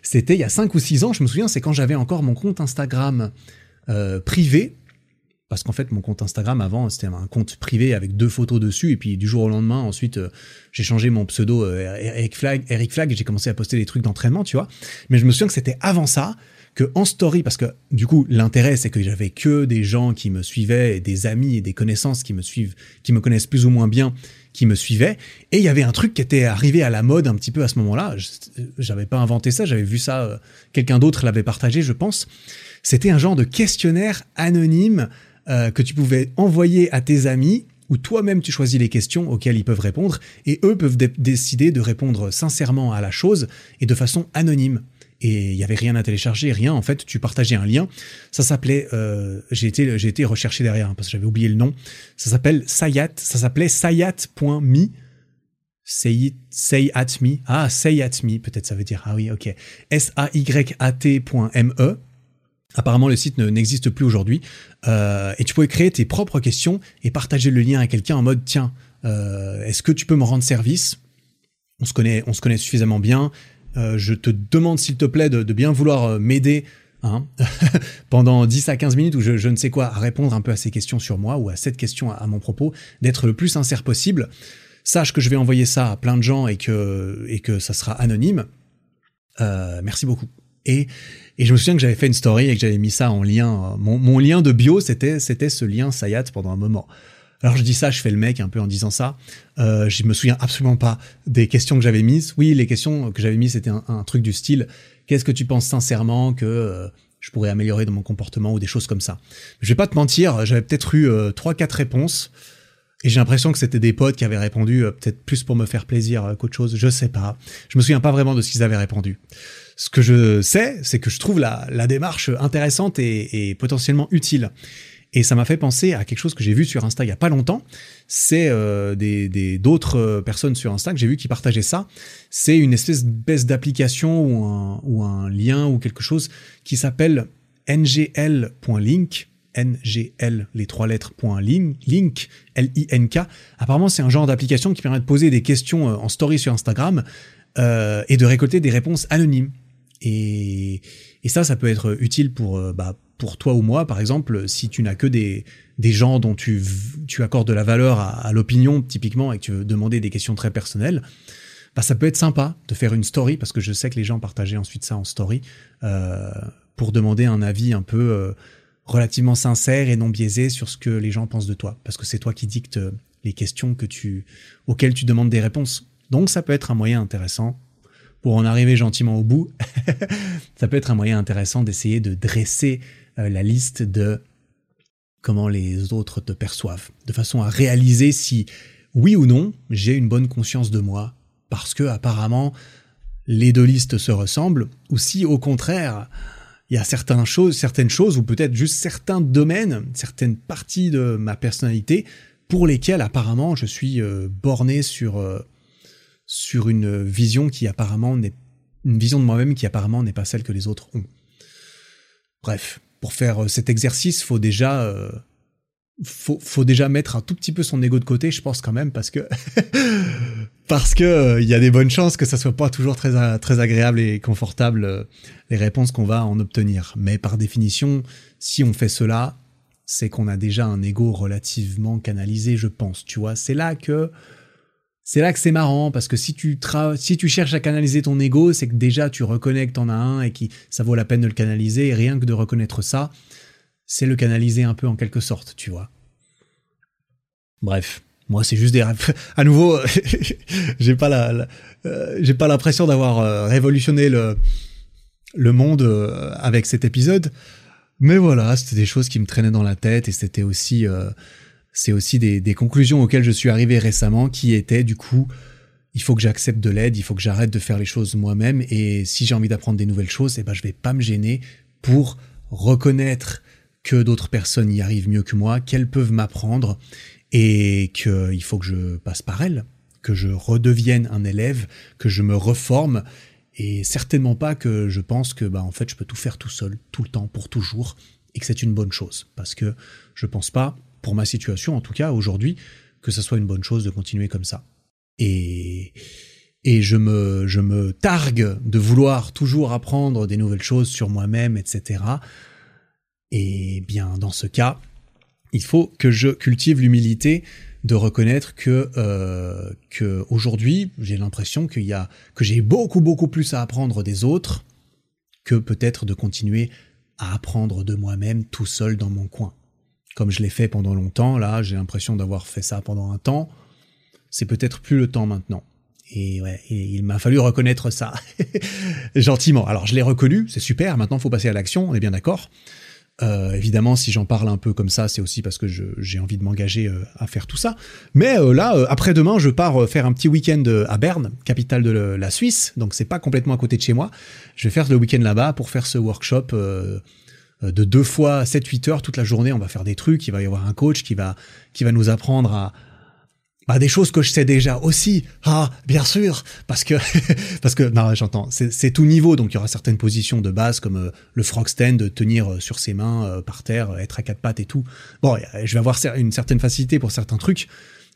C'était il y a 5 ou 6 ans, je me souviens, c'est quand j'avais encore mon compte Instagram euh, privé. Parce qu'en fait, mon compte Instagram avant, c'était un compte privé avec deux photos dessus. Et puis du jour au lendemain, ensuite, j'ai changé mon pseudo Eric Flag, Eric Flag, et j'ai commencé à poster des trucs d'entraînement, tu vois. Mais je me souviens que c'était avant ça que en story, parce que du coup l'intérêt c'est que j'avais que des gens qui me suivaient, et des amis et des connaissances qui me suivent, qui me connaissent plus ou moins bien, qui me suivaient, et il y avait un truc qui était arrivé à la mode un petit peu à ce moment-là. J'avais pas inventé ça, j'avais vu ça, euh, quelqu'un d'autre l'avait partagé, je pense. C'était un genre de questionnaire anonyme euh, que tu pouvais envoyer à tes amis où toi-même tu choisis les questions auxquelles ils peuvent répondre et eux peuvent décider de répondre sincèrement à la chose et de façon anonyme et il y avait rien à télécharger, rien. En fait, tu partageais un lien. Ça s'appelait, euh, j'ai été, j'ai été recherché derrière hein, parce que j'avais oublié le nom. Ça s'appelle Sayat. Ça s'appelait sayat.me. Say, say at me. Ah, say at peut-être ça veut dire. Ah oui, ok. S-A-Y-A-T.me. Apparemment, le site n'existe plus aujourd'hui. Euh, et tu pouvais créer tes propres questions et partager le lien à quelqu'un en mode tiens, euh, est-ce que tu peux me rendre service? On se connaît, on se connaît suffisamment bien. Euh, je te demande s'il te plaît de, bien vouloir euh, m'aider hein, pendant 10 à 15 minutes ou je, ne sais quoi à répondre un peu à ces questions sur moi ou à cette question à, mon propos, d'être le plus sincère possible. Sache que je vais envoyer ça à plein de gens et que, et que ça sera anonyme. Euh, merci beaucoup. Et, et je me souviens que j'avais fait une story et que j'avais mis ça en lien. Mon, lien de bio, c'était, c'était ce lien Sayat pendant un moment. Alors je dis ça, je fais le mec un peu en disant ça. Euh, je me souviens absolument pas des questions que j'avais mises. Oui, les questions que j'avais mises, c'était un, truc du style qu'est-ce que tu penses sincèrement que euh, je pourrais améliorer dans mon comportement ou des choses comme ça. Je vais pas te mentir, j'avais peut-être eu euh, trois, quatre réponses. Et j'ai l'impression que c'était des potes qui avaient répondu euh, peut-être plus pour me faire plaisir qu'autre chose, je sais pas. Je me souviens pas vraiment de ce qu'ils avaient répondu. Ce que je sais, c'est que je trouve la, démarche intéressante et potentiellement utile. Et ça m'a fait penser à quelque chose que j'ai vu sur Insta il y a pas longtemps. C'est euh, des d'autres euh, personnes sur Insta que j'ai vu qui partageaient ça. C'est une espèce d'application ou un, ou un lien ou quelque chose qui s'appelle ngl.link. NGL, les trois lettres, point link, L-I-N-K. Apparemment, c'est un genre d'application qui permet de poser des questions euh, en story sur Instagram et de récolter des réponses anonymes. Et, ça, ça peut être utile pour, bah, pour toi ou moi, par exemple, si tu n'as que des, des gens dont tu, tu accordes de la valeur à, l'opinion, typiquement, et que tu veux demander des questions très personnelles, bah, ça peut être sympa de faire une story, parce que je sais que les gens partageaient ensuite ça en story, euh, pour demander un avis un peu euh, relativement sincère et non biaisé sur ce que les gens pensent de toi, parce que c'est toi qui dictes les questions que tu, auxquelles tu demandes des réponses. Donc ça peut être un moyen intéressant pour en arriver gentiment au bout, ça peut être un moyen intéressant d'essayer de dresser euh, la liste de comment les autres te perçoivent, de façon à réaliser si oui ou non j'ai une bonne conscience de moi, parce que apparemment les deux listes se ressemblent, ou si au contraire il y a certaines choses, certaines choses, ou peut-être juste certains domaines, certaines parties de ma personnalité pour lesquelles apparemment je suis euh, borné sur euh, sur une vision qui apparemment n'est une vision de moi-même qui apparemment n'est pas celle que les autres ont. Bref, pour faire euh, cet exercice, faut déjà euh, faut, faut, déjà mettre un tout petit peu son ego de côté, je pense quand même, parce que parce que euh, il y a des bonnes chances que ça soit pas toujours très très agréable et confortable les réponses qu'on va en obtenir. Mais par définition, si on fait cela, c'est qu'on a déjà un ego relativement canalisé, je pense. Tu vois, c'est là que c'est là que c'est marrant parce que si tu si tu cherches à canaliser ton ego, c'est que déjà tu reconnais que t'en as un et que ça vaut la peine de le canaliser et rien que de reconnaître ça, c'est le canaliser un peu en quelque sorte, tu vois. Bref, moi c'est juste des à nouveau j'ai pas la, euh, j'ai pas l'impression d'avoir euh, révolutionné le le monde euh, avec cet épisode, mais voilà, c'était des choses qui me traînaient dans la tête et c'était aussi c'est aussi des, conclusions auxquelles je suis arrivé récemment qui étaient du coup, il faut que j'accepte de l'aide, il faut que j'arrête de faire les choses moi-même et si j'ai envie d'apprendre des nouvelles choses, eh ben je vais pas me gêner pour reconnaître que d'autres personnes y arrivent mieux que moi, qu'elles peuvent m'apprendre et qu'il faut que je passe par elles, que je redevienne un élève, que je me reforme et certainement pas que je pense que bah en fait je peux tout faire tout seul, tout le temps, pour toujours et que c'est une bonne chose parce que je pense pas pour ma situation en tout cas aujourd'hui, que ce soit une bonne chose de continuer comme ça. Et, et je me, je me targue de vouloir toujours apprendre des nouvelles choses sur moi-même, etc. Et bien, dans ce cas, il faut que je cultive l'humilité de reconnaître que euh, que aujourd'hui j'ai l'impression qu'il y a que j'ai beaucoup beaucoup plus à apprendre des autres que peut-être de continuer à apprendre de moi-même tout seul dans mon coin comme je l'ai fait pendant longtemps. Là, j'ai l'impression d'avoir fait ça pendant un temps. C'est peut-être plus le temps maintenant. Et il m'a fallu reconnaître ça gentiment. Alors je l'ai reconnu, c'est super. Maintenant, faut passer à l'action. On est bien d'accord. Euh, évidemment, si j'en parle un peu comme ça, c'est aussi parce que j'ai envie de m'engager euh, à faire tout ça. Mais euh, là, après-demain, je pars faire un petit week-end à Berne, capitale de la Suisse. Donc c'est pas complètement à côté de chez moi. Je vais faire le week-end là-bas pour faire ce workshop de deux fois 7-8 heures toute la journée, on va faire des trucs, il va y avoir un coach qui va, qui va nous apprendre à, bah, des choses que je sais déjà aussi. Ah, bien sûr, parce que, parce que, non, j'entends, c'est tout niveau, donc il y aura certaines positions de base comme euh, le frog stand, tenir euh, sur ses mains par terre, être à quatre pattes et tout. Bon, je vais avoir une certaine facilité pour certains trucs,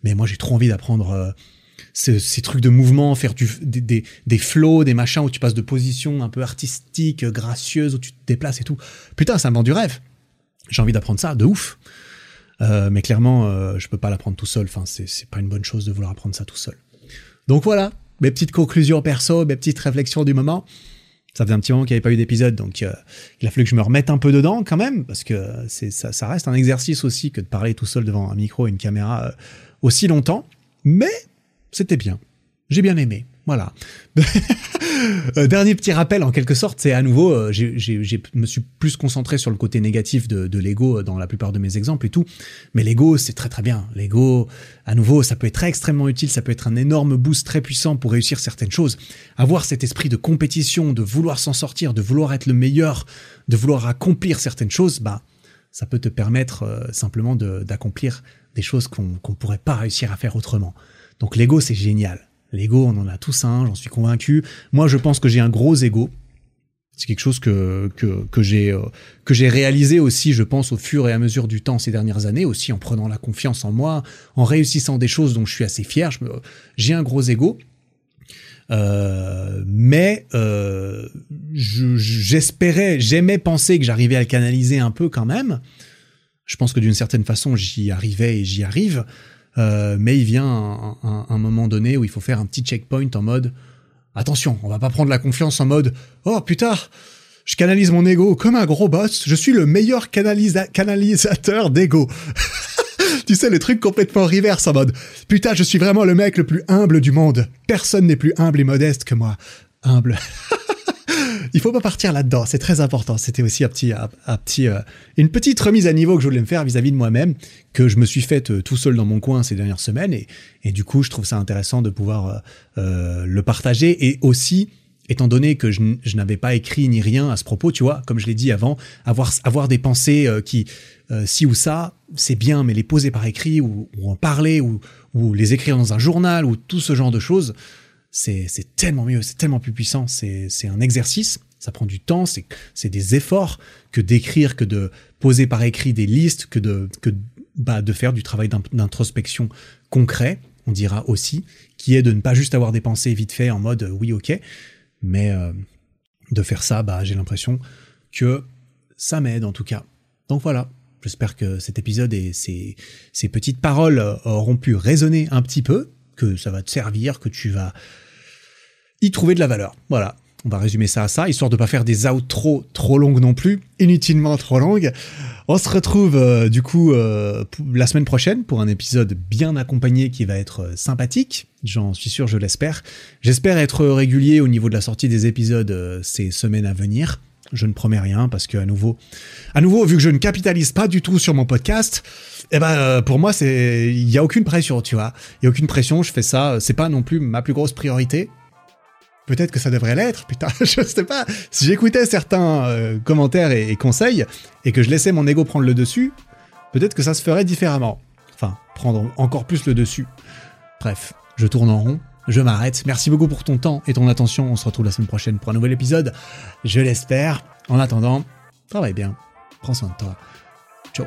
mais moi j'ai trop envie d'apprendre ces, trucs de mouvement, faire des, des, des, des machins où tu passes de positions un peu artistiques, gracieuses, où tu te déplaces et tout. Putain, ça me vend du rêve. J'ai envie d'apprendre ça, de ouf. Euh, mais clairement, euh, je peux pas l'apprendre tout seul. Enfin, c'est pas une bonne chose de vouloir apprendre ça tout seul. Donc voilà, mes petites conclusions perso, mes petites réflexions du moment. Ça faisait un petit moment qu'il n'y avait pas eu d'épisode, donc euh, il a fallu que je me remette un peu dedans quand même, parce que ça, ça, reste un exercice aussi que de parler tout seul devant un micro et une caméra euh, aussi longtemps. Mais c'était bien. J'ai bien aimé. Voilà. Euh, dernier petit rappel, en quelque sorte, c'est à nouveau, euh, je me suis plus concentré sur le côté négatif de, l'ego euh, dans la plupart de mes exemples et tout. Mais l'ego, c'est très très bien. L'ego, à nouveau, ça peut être extrêmement utile, ça peut être un énorme boost très puissant pour réussir certaines choses. Avoir cet esprit de compétition, de vouloir s'en sortir, de vouloir être le meilleur, de vouloir accomplir certaines choses, bah, ça peut te permettre simplement d'accomplir des choses qu'on ne pourrait pas réussir à faire autrement. Donc l'ego, c'est génial. L'ego, on en a tous un, j'en suis convaincu. Moi, je pense que j'ai un gros ego. C'est quelque chose que, que, euh, que j'ai réalisé aussi, je pense, au fur et à mesure du temps ces dernières années, aussi en prenant la confiance en moi, en réussissant des choses dont je suis assez fier. J'ai un gros ego. Euh, mais euh, j'espérais, j'aimais penser que j'arrivais à le canaliser un peu quand même. Je pense que d'une certaine façon, j'y arrivais et j'y arrive. Euh, mais il vient un, moment donné où il faut faire un petit checkpoint en mode attention, on va pas prendre la confiance en mode oh putain, je canalise mon ego comme un gros boss, je suis le meilleur canalisateur d'ego. tu sais, le truc complètement reverse en mode putain, je suis vraiment le mec le plus humble du monde. Personne n'est plus humble et modeste que moi. Humble. il faut pas partir là-dedans, c'est très important. C'était aussi un petit, un, petit, euh, une petite remise à niveau que je voulais me faire vis-à-vis de moi-même, que je me suis faite euh, tout seul dans mon coin ces dernières semaines, et, du coup, je trouve ça intéressant de pouvoir euh, le partager, et aussi, étant donné que je, n'avais pas écrit ni rien à ce propos, tu vois, comme je l'ai dit avant, avoir, avoir des pensées qui, si ou ça, c'est bien, mais les poser par écrit, ou, en parler, ou les écrire dans un journal, ou tout ce genre de choses, c'est tellement mieux, c'est tellement plus puissant, c'est un exercice, ça prend du temps, c'est des efforts que d'écrire, que de poser par écrit des listes, que de, que, bah, de faire du travail d'introspection concret, on dira aussi, qui est de ne pas juste avoir des pensées vite fait en mode oui ok, mais euh, de faire ça, bah, j'ai l'impression que ça m'aide en tout cas. Donc voilà, j'espère que cet épisode et ces, ces petites paroles auront pu résonner un petit peu que ça va te servir, que tu vas y trouver de la valeur. Voilà. On va résumer ça à ça, histoire de pas faire des outros trop longues non plus, inutilement trop longues. On se retrouve euh, du coup euh, la semaine prochaine pour un épisode bien accompagné qui va être euh, sympathique. J'en suis sûr, je l'espère. J'espère être régulier au niveau de la sortie des épisodes ces semaines à venir. Je ne promets rien parce que à nouveau, à nouveau, vu que je ne capitalise pas du tout sur mon podcast, eh ben pour moi c'est, il y a aucune pression, tu vois. Il y a aucune pression. Je fais ça. C'est pas non plus ma plus grosse priorité. Peut-être que ça devrait l'être, putain, je sais pas. Si j'écoutais certains euh, commentaires et, conseils, et que je laissais mon ego prendre le dessus, peut-être que ça se ferait différemment. Enfin, prendre encore plus le dessus. Bref, je tourne en rond, je m'arrête. Merci beaucoup pour ton temps et ton attention. On se retrouve la semaine prochaine pour un nouvel épisode. Je l'espère. En attendant, travaille bien. Prends soin de toi. Ciao.